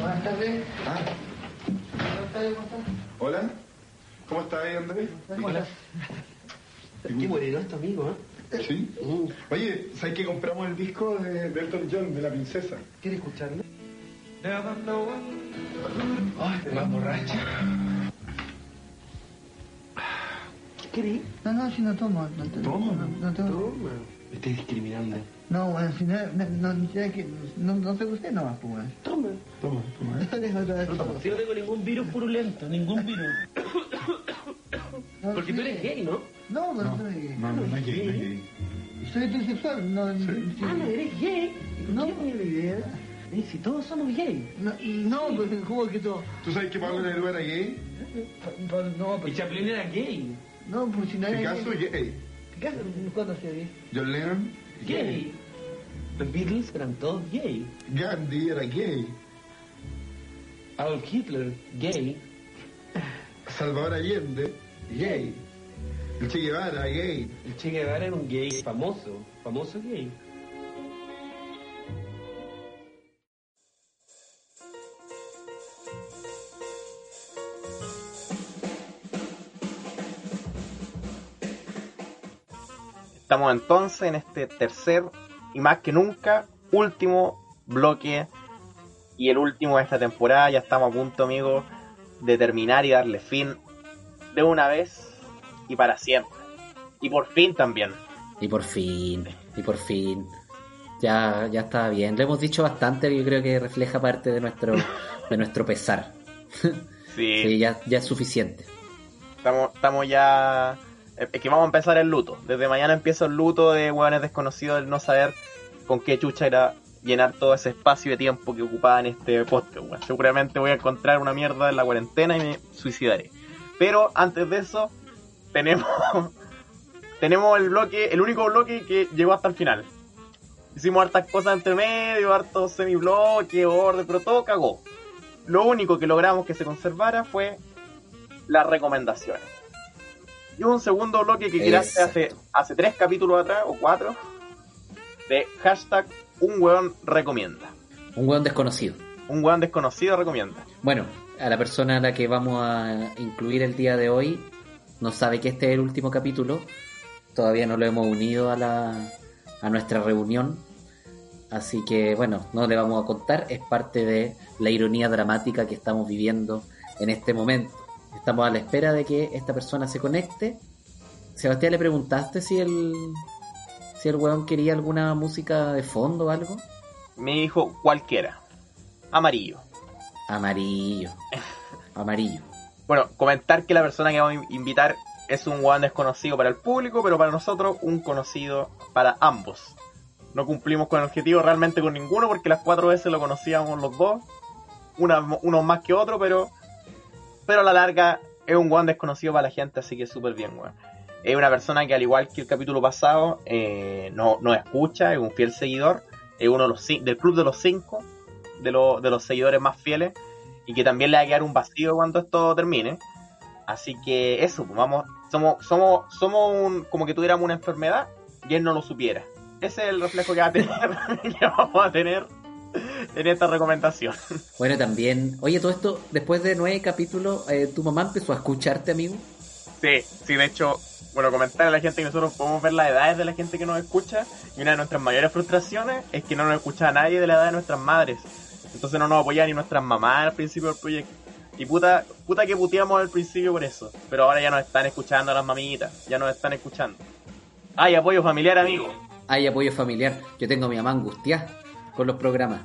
Buenas tardes. Ah, Buenas tardes, ¿cómo estás? hola. ¿Cómo estás ahí, Andrés? ¿Cómo estás? Qué moreno es tu amigo, ¿eh? Sí. Mm. Oye, ¿sabes que compramos el disco de, de Elton John, de la princesa? ¿Quieres escucharlo? Ay, te más borracha. ¿Qué querés? No, no, si no tomo. No, te- Toma. No, no, tengo- Toma. Me estás discriminando. no, bueno, si no, no, no, que- no, no sé usted nomás, pues, bueno. Toma. Toma, toma. ¿eh? (laughs) Deja otra vez. Si no tengo ningún virus purulento, ningún virus. No, Porque sí, tú eres gay, ¿no? No, pero No, no soy gay. no, no, no es gay, no es gay. Soy heterosexual, no, sí. Ah, no eres gay. No. ¿Qué tenía la idea? Eh, si todos somos gay. No, no, pues, ¿cómo que todo? ¿Tú sabes que Pablo Neruda era gay? Pa- pa- No, Y pues, Chaplin era gay. no, pues si no era Picasso, gay. gay. Picasso, ¿cuándo hacía gay? John Lennon, Gay. Los Beatles eran todos gay. Gandhi era gay. Adolf Hitler, gay. Salvador Allende, gay. El Che Guevara, gay. El Che Guevara era un gay famoso. Famoso gay. Estamos entonces en este tercer y más que nunca último bloque y el último de esta temporada. Ya estamos a punto, amigos, de terminar y darle fin de una vez y para siempre. Y por fin también. Y por fin, y por fin. Ya, ya está bien. Lo hemos dicho bastante, yo creo que refleja parte de nuestro, de nuestro pesar. (laughs) Sí, Sí, ya, ya es suficiente. estamos, estamos ya. Es que vamos a empezar el luto. Desde mañana empieza el luto de hueones desconocidos, el no saber con qué chucha era llenar todo ese espacio de tiempo que ocupaba en este podcast. weón. Seguramente voy a encontrar una mierda en la cuarentena y me suicidaré. Pero antes de eso, tenemos (laughs) tenemos el bloque, el único bloque que llegó hasta el final. Hicimos hartas cosas entre medio, hartos semibloques, orden, pero todo cagó. Lo único que logramos que se conservara fue las recomendaciones. Y un segundo bloque que creaste hace, hace tres capítulos atrás, o cuatro, de hashtag un weón recomienda. Un weón desconocido. Un weón desconocido recomienda. Bueno, a la persona a la que vamos a incluir el día de hoy no sabe que este es el último capítulo. Todavía no lo hemos unido a, la, a nuestra reunión. Así que bueno, no le vamos a contar. Es parte de la ironía dramática que estamos viviendo en este momento. Estamos a la espera de que esta persona se conecte. Sebastián, ¿le preguntaste si el, si el weón quería alguna música de fondo o algo? Me dijo cualquiera. Amarillo. Amarillo. Amarillo. Bueno, comentar que la persona que vamos a invitar es un weón desconocido para el público, pero para nosotros un conocido para ambos. No cumplimos con el objetivo realmente con ninguno porque las cuatro veces lo conocíamos los dos. Una, uno más que otro, pero, pero a la larga es un weón desconocido para la gente, así que súper bien, weón. Es una persona que al igual que el capítulo pasado, eh, no, no escucha, es un fiel seguidor, es uno de los, del club de los cinco, de, los de los seguidores más fieles, y que también le va a quedar un vacío cuando esto termine. Así que eso, pues vamos, somos, somos, somos un, como que tuviéramos una enfermedad y él no lo supiera. Ese es el reflejo que va a tener, (laughs) que vamos a tener en esta recomendación. Bueno, también, oye, todo esto, después de nueve capítulos, eh, ¿tu mamá empezó a escucharte, amigo? Sí, sí, de hecho, bueno, comentar a la gente que nosotros podemos ver las edades de la gente que nos escucha y una de nuestras mayores frustraciones es que no nos escucha a nadie de la edad de nuestras madres. Entonces no nos apoyan ni nuestras mamás al principio del proyecto. Y puta, puta que puteamos al principio por eso. Pero ahora ya nos están escuchando las mamitas, ya nos están escuchando. Hay apoyo familiar, amigo. Hay apoyo familiar. Yo tengo a mi mamá angustiada con los programas.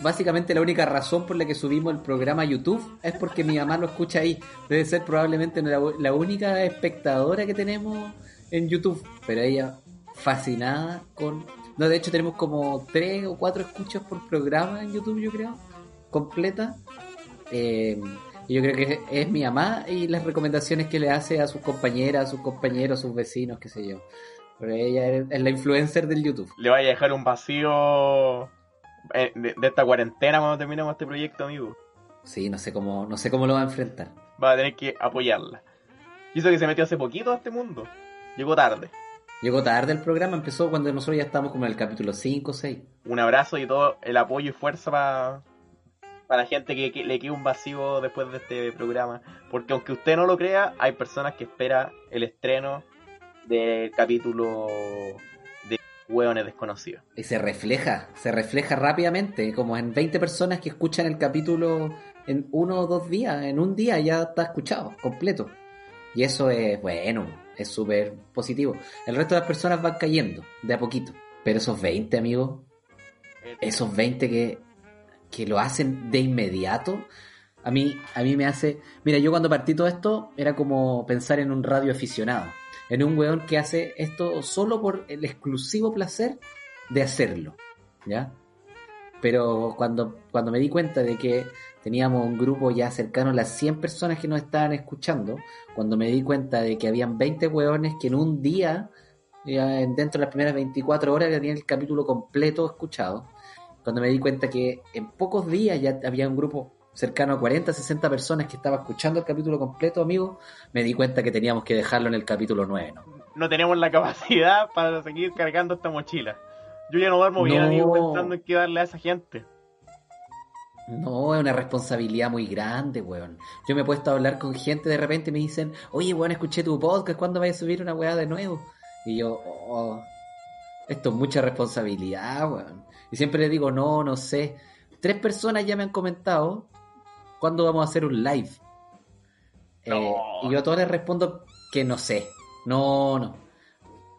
Básicamente la única razón por la que subimos el programa a YouTube es porque mi mamá lo escucha ahí. Debe ser probablemente la, la única espectadora que tenemos en YouTube. Pero ella fascinada con... No, de hecho tenemos como tres o cuatro escuchas por programa en YouTube, yo creo. Completa. Eh, y yo creo que es, mi mamá y las recomendaciones que le hace a sus compañeras, a sus compañeros, a sus vecinos, qué sé yo. Pero ella es, la influencer del YouTube. Le vaya a dejar un vacío eh, de, de esta cuarentena cuando terminemos este proyecto, amigo. Sí, no sé cómo, no sé cómo lo va a enfrentar. Va a tener que apoyarla. Y eso que se metió hace poquito a este mundo. Llegó tarde. Llegó tarde el programa, empezó cuando nosotros ya estábamos como en el capítulo 5 o 6. Un abrazo y todo el apoyo y fuerza para para la gente que, que le quede un vacío después de este programa. Porque aunque usted no lo crea, hay personas que esperan el estreno del capítulo de Hueones Desconocidos. Y se refleja, se refleja rápidamente, como en 20 personas que escuchan el capítulo en uno o dos días, en un día ya está escuchado, completo. Y eso es bueno, es súper positivo. El resto de las personas van cayendo, de a poquito. Pero esos 20, amigos, esos 20 que, que lo hacen de inmediato, a mí, a mí me hace... Mira, yo cuando partí todo esto era como pensar en un radio aficionado, en un weón que hace esto solo por el exclusivo placer de hacerlo, ¿ya? Pero cuando, cuando me di cuenta de que teníamos un grupo ya cercano a las 100 personas que nos estaban escuchando, cuando me di cuenta de que habían 20 weones que en un día, ya dentro de las primeras 24 horas, ya tenían el capítulo completo escuchado, cuando me di cuenta que en pocos días ya había un grupo cercano a 40, 60 personas que estaba escuchando el capítulo completo, amigo, me di cuenta que teníamos que dejarlo en el capítulo 9, ¿no? No tenemos la capacidad para seguir cargando esta mochila. Yo ya no duermo bien, No. amigo, pensando en qué darle a esa gente. No, es una responsabilidad muy grande, weón. Yo me he puesto a hablar con gente de repente y me dicen, oye, weón, escuché tu podcast, ¿cuándo vas a subir una weá de nuevo? Y yo, oh, esto es mucha responsabilidad, weón. Y siempre le digo, no, no sé. Tres personas ya me han comentado cuándo vamos a hacer un live. Eh, No. y yo a todos les respondo que no sé. No, no.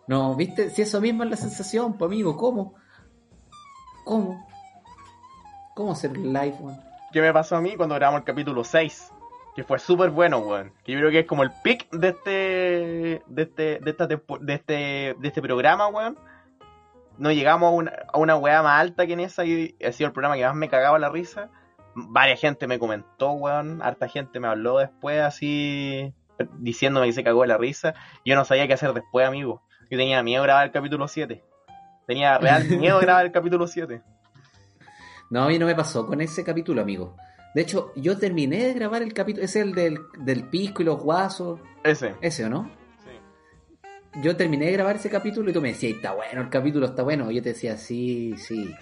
No, ¿viste? Si eso mismo es la sensación, pues amigo, ¿cómo? ¿Cómo? ¿Cómo hacer live, weón? ¿Qué me pasó a mí cuando grabamos el capítulo 6? Que fue súper bueno, weón. Que yo creo que es como el pick de este. de este. de esta de este. de este programa, weón. No llegamos a una, a una weá más alta que en esa y ha sido el programa que más me cagaba la risa. Varia gente me comentó, weón. Harta gente me habló después así. diciéndome que se cagó de la risa. Yo no sabía qué hacer después, amigo. Yo tenía miedo de grabar el capítulo 7. Tenía real (laughs) miedo de grabar el capítulo 7. No, a mí no me pasó con ese capítulo, amigo. De hecho, yo terminé de grabar el capítulo. Ese es el del, del pisco y los guasos. Ese. Ese, ¿o no? Sí. Yo terminé de grabar ese capítulo y tú me decías, está bueno, el capítulo está bueno. Y yo te decía, sí, sí.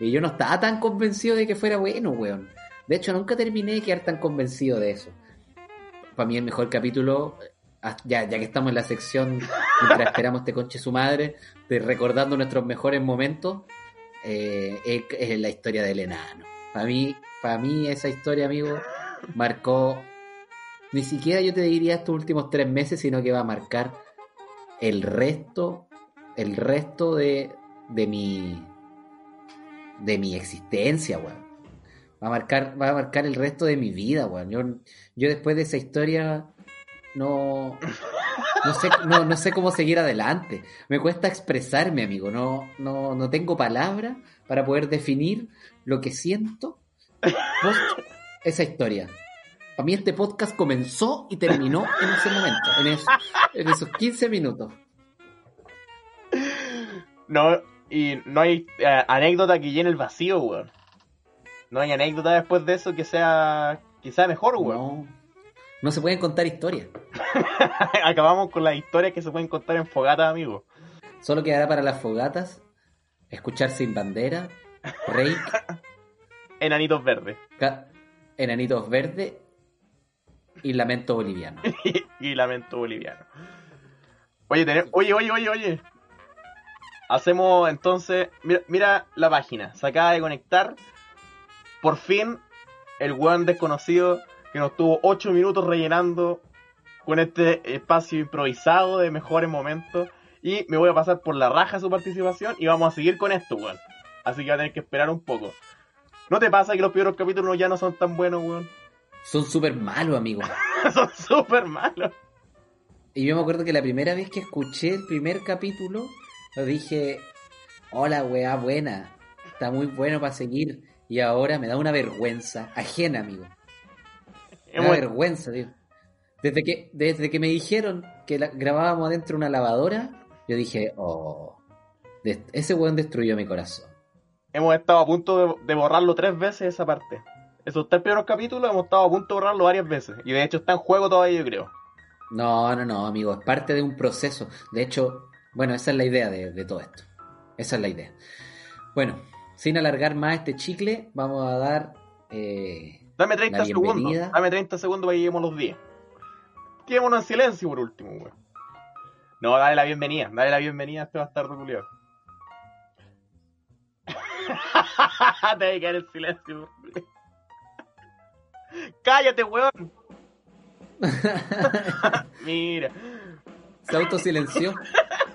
Y yo no estaba tan convencido de que fuera bueno, weón. De hecho, nunca terminé de quedar tan convencido de eso. Para mí el mejor capítulo, ah, ya, ya que estamos en la sección, mientras esperamos este conche su madre, de recordando nuestros mejores momentos, eh, es, la historia del enano. Para mí, para mí esa historia, amigo, marcó, ni siquiera yo te diría estos últimos tres meses, sino que va a marcar el resto, el resto de, de mi, de mi existencia, weón. Va a marcar, va a marcar el resto de mi vida, weón. Yo, yo después de esa historia no, no sé, no, no sé cómo seguir adelante. Me cuesta expresarme, amigo. No, no, no tengo palabras para poder definir lo que siento post esa historia. Para mí este podcast comenzó y terminó en ese momento, en, en esos 15 minutos. No, y no hay eh, anécdota que llene el vacío, weón. No hay anécdota después de eso que sea, que sea mejor, weón. No, no se pueden contar historias. (laughs) Acabamos con las historias que se pueden contar en fogatas, amigo. Solo quedará para las fogatas escuchar Sin Bandera, Rake, (laughs) Enanitos verdes. Enanitos Verdes y Lamento Boliviano. (laughs) y lamento boliviano. Oye, oye, oye, oye, oye. Hacemos entonces. Mira, mira la página. Se acaba de conectar. Por fin, el weón desconocido que nos tuvo 8 minutos rellenando con este espacio improvisado de mejores momentos. Y me voy a pasar por la raja su participación y vamos a seguir con esto, weón. Así que va a tener que esperar un poco. ¿No te pasa que los primeros capítulos ya no son tan buenos, weón? Son súper malos, amigo. (laughs) son súper malos. Y yo me acuerdo que la primera vez que escuché el primer capítulo, lo dije, hola, weá, buena. Está muy bueno para seguir. Y ahora me da una vergüenza ajena, amigo. Hemos- vergüenza, tío. Desde que, desde que me dijeron que la- grabábamos adentro de una lavadora, yo dije, oh, de- ese weón destruyó mi corazón. hemos estado a punto de, de borrarlo tres veces esa parte. Esos tres primeros capítulos hemos estado a punto de borrarlo varias veces. Y de hecho está en juego todavía, yo creo. No, no, no, amigo, es parte de un proceso. De hecho, bueno, esa es la idea de, de todo esto. Esa es la idea. Bueno, sin alargar más este chicle, vamos a dar... eh, Dame 30 La segundos. Dame 30 segundos para que lleguemos los 10. Quedémonos en silencio por último, weón. No, dale la bienvenida. Dale la bienvenida a este bastardo culiado. (laughs) Te voy a quedar en silencio. Cállate, weón. (laughs) Mira. se autosilenció.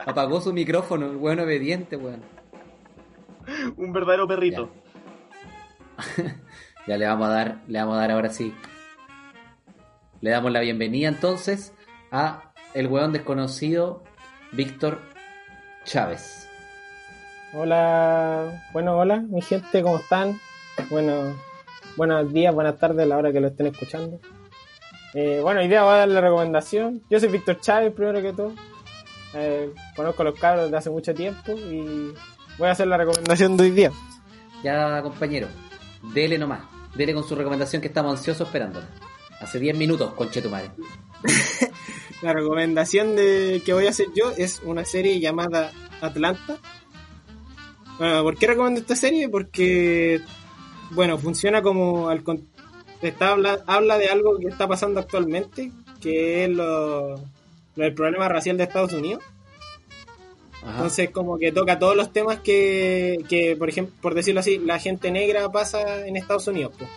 Apagó su micrófono, el weón obediente, weón. Un verdadero perrito. (laughs) Ya le vamos a dar, le vamos a dar ahora sí. Le damos la bienvenida entonces a el weón desconocido Víctor Chávez. Hola, bueno, hola, mi gente, ¿cómo están? Bueno, buenos días, buenas tardes a la hora que lo estén escuchando. Eh, bueno, hoy día voy a dar la recomendación. Yo soy Víctor Chávez, primero que todo. Eh, conozco a los cabros desde hace mucho tiempo y voy a hacer la recomendación de hoy día. Ya, compañero, dele nomás. Dele con su recomendación que estamos ansiosos esperándola. Hace 10 minutos, conchetumare. (laughs) La recomendación de que voy a hacer yo es una serie llamada Atlanta. Bueno, ¿Por qué recomiendo esta serie? Porque, bueno, funciona como al está habla, habla de algo que está pasando actualmente, que es lo, lo del problema racial de Estados Unidos. Ajá. Entonces, como que toca todos los temas que, que, por ejemplo, por decirlo así, la gente negra pasa en Estados Unidos. pues.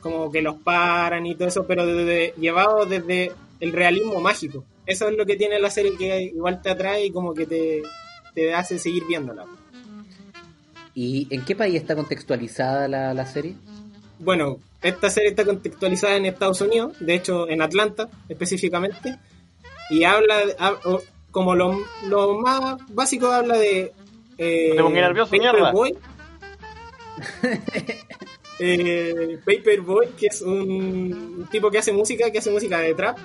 Como que los paran y todo eso, pero desde, llevado desde el realismo mágico. Eso es lo que tiene la serie que igual te atrae y como que te, te hace seguir viéndola. ¿Y en qué país está contextualizada la, la serie? Bueno, esta serie está contextualizada en Estados Unidos, de hecho en Atlanta específicamente, y habla, como lo, lo más básico, habla de... Eh, Te nervioso. Paperboy. (laughs) eh, Paperboy, que es un, un tipo que hace música, que hace música de trap,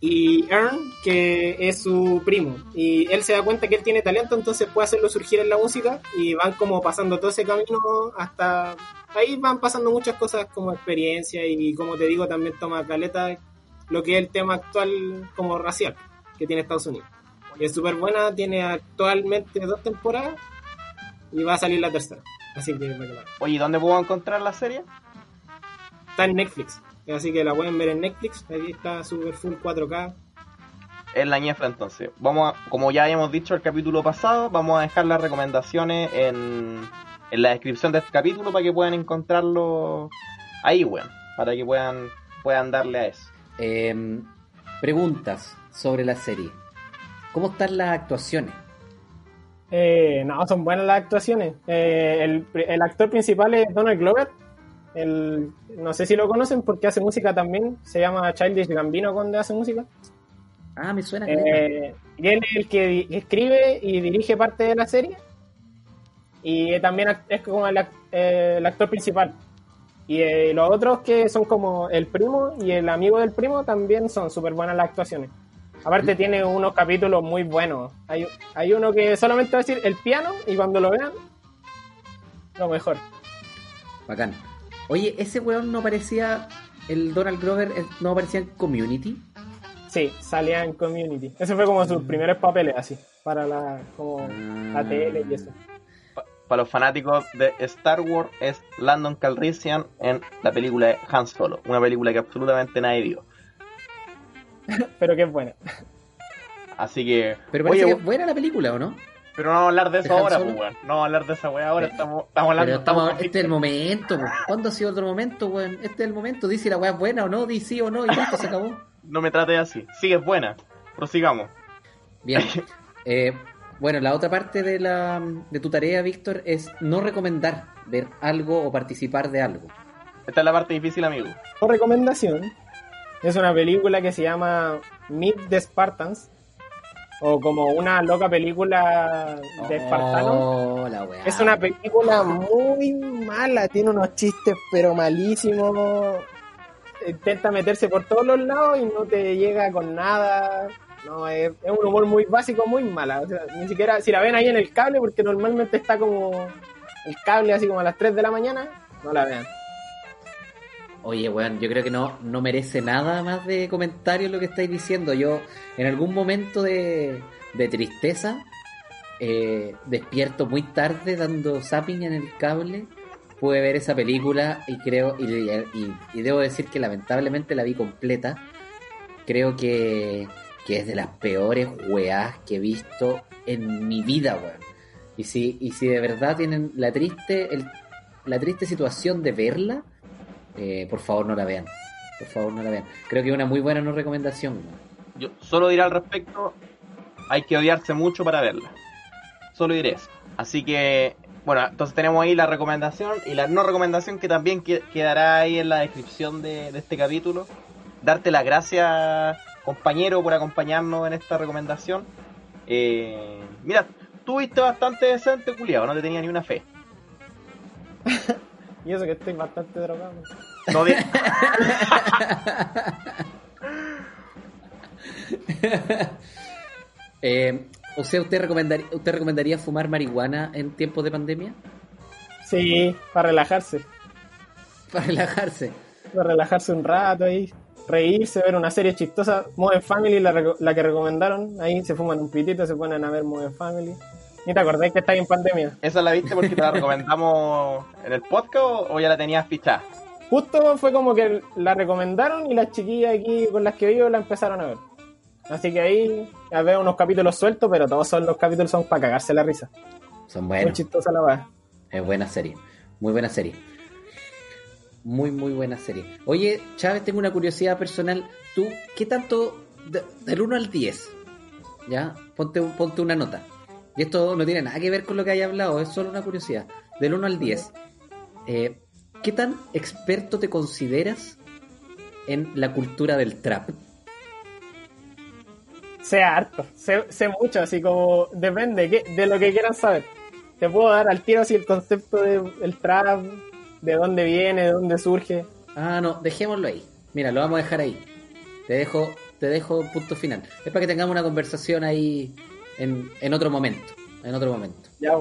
y Earn, que es su primo. Y él se da cuenta que él tiene talento, entonces puede hacerlo surgir en la música y van como pasando todo ese camino hasta... Ahí van pasando muchas cosas como experiencia y como te digo también toma caleta lo que es el tema actual como racial que tiene Estados Unidos. Y es súper buena, tiene actualmente dos temporadas y va a salir la tercera. Así que la- Oye, ¿dónde puedo encontrar la serie? está en Netflix. Así que la pueden ver en Netflix. Ahí está super full 4K. En la ñefra entonces. Vamos a, como ya habíamos dicho el capítulo pasado, vamos a dejar las recomendaciones en, en la descripción de este capítulo para que puedan encontrarlo ahí, weón. Para que puedan, puedan darle a eso. Eh, preguntas sobre la serie. ¿Cómo están las actuaciones? Eh, no, son buenas las actuaciones. Eh, el, el actor principal es Donald Glover, El, no sé si lo conocen porque hace música también. Se llama Childish Gambino cuando hace música. Ah, me suena. Eh, y él es el que escribe y dirige parte de la serie. Y también es como el, eh, el actor principal. Y eh, los otros que son como el primo y el amigo del primo también son súper buenas las actuaciones. Aparte tiene unos capítulos muy buenos. Hay, hay uno que solamente va a decir el piano y cuando lo vean, lo mejor. Bacán. Oye, ese weón no parecía. El Donald Glover eh, no aparecía en Community. Sí, salía en Community. Ese fue como sus primeros papeles así, para la, como la tele y eso. Para los fanáticos de Star Wars es Landon Calrissian en la película de Han Solo, una película que absolutamente nadie vio. (laughs) Pero que es buena. Así que, Pero parece oye, que es buena la película, ¿o no? pero no vamos a hablar de eso ¿De Han ahora, pues, weón. No vamos a hablar de esa weá ahora, estamos, estamos hablando Pero estamos, estamos- este es el momento, po. ¿cuándo ha sido otro momento, weón? Este es el momento, dice la weá es buena o no, dice sí o no, y listo, se acabó. (laughs) No me trate así. Sí, es buena. Prosigamos. Bien. (laughs) Eh, bueno, la otra parte de, la, de tu tarea, Víctor, es no recomendar ver algo o participar de algo. Esta es la parte difícil, amigo. Por recomendación, es una película que se llama Meet the Spartans, o como una loca película de espartanos. Oh, la weá. Es una película muy mala, tiene unos chistes pero malísimos. Intenta meterse por todos los lados y no te llega con nada. No, es, un humor muy básico, muy mala. O sea, ni siquiera, si la ven ahí en el cable, porque normalmente está como el cable así como a las 3 de la mañana, no la vean. Oye, weón, yo creo que no, no merece nada más de comentarios lo que estáis diciendo. Yo, en algún momento de, de tristeza, eh, despierto muy tarde dando zapping en el cable, pude ver esa película y creo, y debo decir que lamentablemente la vi completa. Creo que, que es de las peores weás que he visto en mi vida, weón. Y si, y si de verdad tienen la triste, el- la triste situación de verla, eh, por favor no la vean. Por favor no la vean. Creo que es una muy buena no recomendación. weón. Yo solo diré al respecto, hay que odiarse mucho para verla. Solo diré eso. Así que, bueno, entonces tenemos ahí la recomendación y la no recomendación que también que- quedará ahí en la descripción de, de este capítulo. Darte las gracias, compañero, por acompañarnos en esta recomendación. Eh, mira, tú viste bastante decente, culiado, no te tenía ni una fe. (laughs) Y eso que estoy bastante drogado. No di- (laughs) Eh, o sea, ¿usted recomendaría, ¿usted recomendaría fumar marihuana en tiempos de pandemia? Sí, para relajarse. (laughs) Para relajarse. Para relajarse un rato ahí. Reírse, ver una serie chistosa. Modern Family, la, que recomendaron. Ahí se fuman un pitito, se ponen a ver Modern Family. ¿Ni te acordáis que estáis en pandemia? ¿Esa la viste porque te la recomendamos en el podcast o, ya la tenías fichada? Justo fue como que la recomendaron y las chiquillas aquí con las que vivo la empezaron a ver. Así que ahí ya veo unos capítulos sueltos, pero todos son los capítulos son para cagarse la risa. Son Muy buenos. chistosa la va. Es buena serie. Muy buena serie. Muy, muy buena serie. Oye, Chávez, tengo una curiosidad personal. ¿Tú qué tanto, de- del 1 al 10, ya? Ponte, ponte una nota. Y esto no tiene nada que ver con lo que haya hablado, es solo una curiosidad. Del 1 al 10, eh, ¿qué tan experto te consideras en la cultura del trap? Sé harto, sé, sé mucho, así como depende ¿qué? de lo que quieran saber. Te puedo dar al tiro así el concepto del trap, de dónde viene, de dónde surge. Ah, no, dejémoslo ahí. Mira, lo vamos a dejar ahí. Te dejo, te dejo punto final. Es para que tengamos una conversación ahí en, en otro momento. En otro momento. Ya.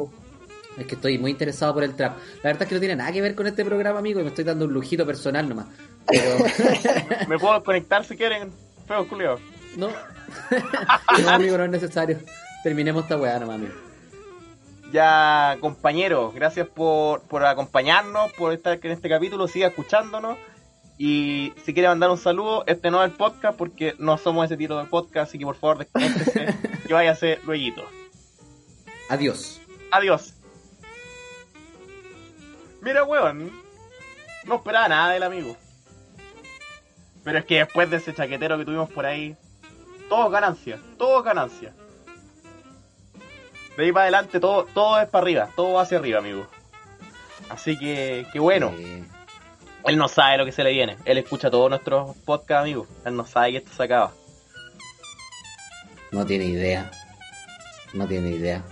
Es que estoy muy interesado por el trap. La verdad es que no tiene nada que ver con este programa, amigo, y me estoy dando un lujito personal nomás. Pero (laughs) ¿Me puedo conectar si quieren? Feo, culiao. no. (laughs) no, amigo, no es necesario. Terminemos esta weá nomás, amigo. Ya, compañeros, gracias por, por acompañarnos, por estar en este capítulo, siga escuchándonos. Y si quiere mandar un saludo, este no es el podcast porque no somos ese tiro de podcast, así que por favor desconéctese (laughs) y váyase luego. Adiós. Adiós. Mira, weón, no esperaba nada del amigo. Pero es que después de ese chaquetero que tuvimos por ahí, todo ganancia, todo ganancia. De ahí para adelante todo, todo es para arriba, todo va hacia arriba, amigo. Así que, que bueno. Él no sabe lo que se le viene. Él escucha todos nuestros podcasts, amigos. Él no sabe que esto se acaba. No tiene idea. No tiene idea.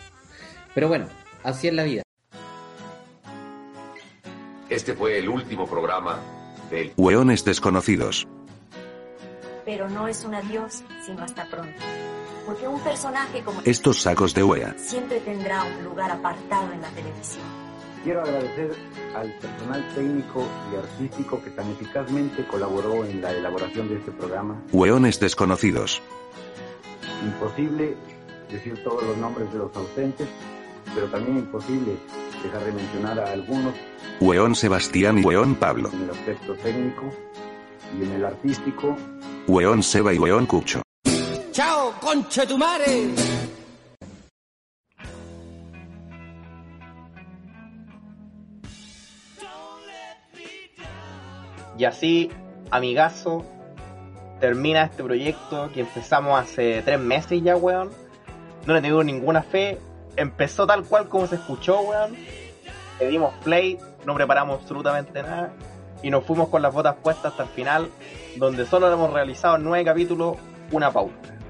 Pero bueno, así es la vida. Este fue el último programa del Hueones desconocidos. Pero no es un adiós, sino hasta pronto. Porque un personaje como Estos sacos de wea. siempre tendrá un lugar apartado en la televisión. Quiero agradecer al personal técnico y artístico que tan eficazmente colaboró en la elaboración de este programa. Hueones desconocidos. Imposible decir todos los nombres de los ausentes, pero también imposible dejar de mencionar a algunos Hueón Sebastián y Hueón Pablo. en el aspecto técnico y en el artístico. Hueón Seba y Hueón Cucho. ¡Chao, conche tu madre! Y así, amigazo, termina este proyecto que empezamos hace tres meses ya, weón. No le tengo ninguna fe. Empezó tal cual como se escuchó, weón. Le dimos play, no preparamos absolutamente nada. Y nos fuimos con las botas puestas hasta el final, donde solo hemos realizado nueve capítulos una pauta.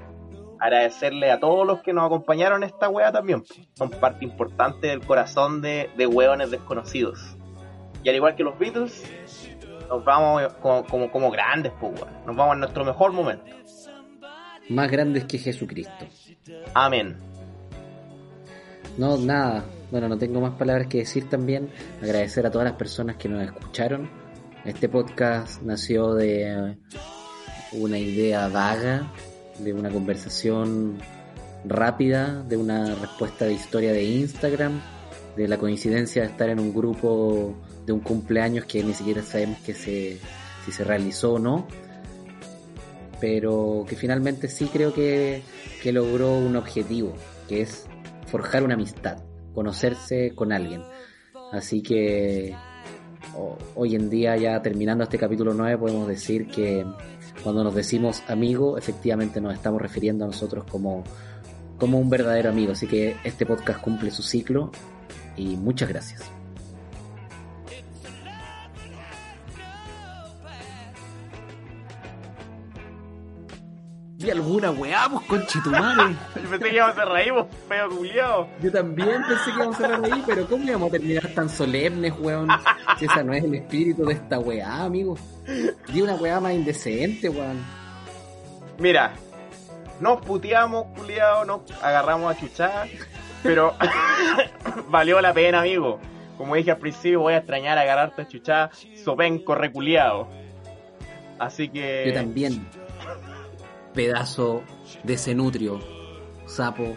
Agradecerle a todos los que nos acompañaron en esta wea también. Son parte importante del corazón de, de weones desconocidos. Y al igual que los Beatles, nos vamos como, como, como grandes, pues, weón. Nos vamos en nuestro mejor momento. Más grandes que Jesucristo. Amén. No, nada. Bueno, no tengo más palabras que decir también. Agradecer a todas las personas que nos escucharon. Este podcast nació de una idea vaga, de una conversación rápida, de una respuesta de historia de Instagram, de la coincidencia de estar en un grupo de un cumpleaños que ni siquiera sabemos que se, si se realizó o no, pero que finalmente sí creo que, que logró un objetivo, que es forjar una amistad, conocerse con alguien. Así que ho- hoy en día, ya terminando este capítulo 9, podemos decir que cuando nos decimos amigo, efectivamente nos estamos refiriendo a nosotros como, como un verdadero amigo. Así que este podcast cumple su ciclo y muchas gracias. ¿Y alguna weá, pues conchetumare? (laughs) Yo pensé que íbamos a reír, pues, feo culiao. Yo también pensé que íbamos a ahí, pero ¿cómo íbamos a terminar tan solemnes, weón? Si esa no es el espíritu de esta weá, amigo. Di una weá más indecente, weón. Mira, nos puteamos, culiao, nos agarramos a chuchar, pero (laughs) valió la pena, amigo. Como dije al principio, voy a extrañar agarrarte a chuchar, sopenco reculeado. Así que. Yo también. Pedazo de cenutrio, sapo,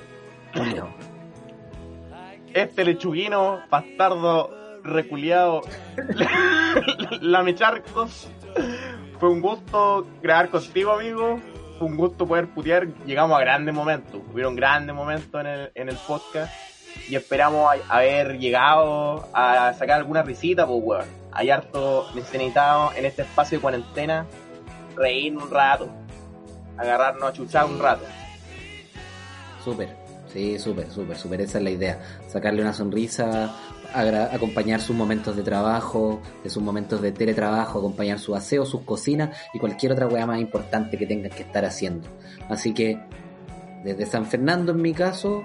culiao. Este lechuguino, bastardo, reculeado, (laughs) lamecharcos. Fue un gusto grabar contigo, amigo. Fue un gusto poder putear. Llegamos a grandes momentos. Hubieron grandes momentos en el, en el podcast. Y esperamos a- haber llegado a sacar alguna risita, pues, weón. Hay harto necesitamos en este espacio de cuarentena reírnos un rato. Agarrarnos a chuchar un rato. Súper, sí, súper, súper, súper. Esa es la idea. Sacarle una sonrisa, acompañar sus momentos de trabajo, de sus momentos de teletrabajo, acompañar su aseo, sus cocinas y cualquier otra weá más importante que tengan que estar haciendo. Así que, desde San Fernando en mi caso,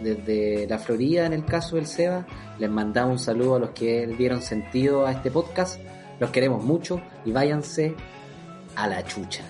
desde la Florida en el caso del Seba, les mandamos un saludo a los que dieron sentido a este podcast. Los queremos mucho y váyanse a la chucha.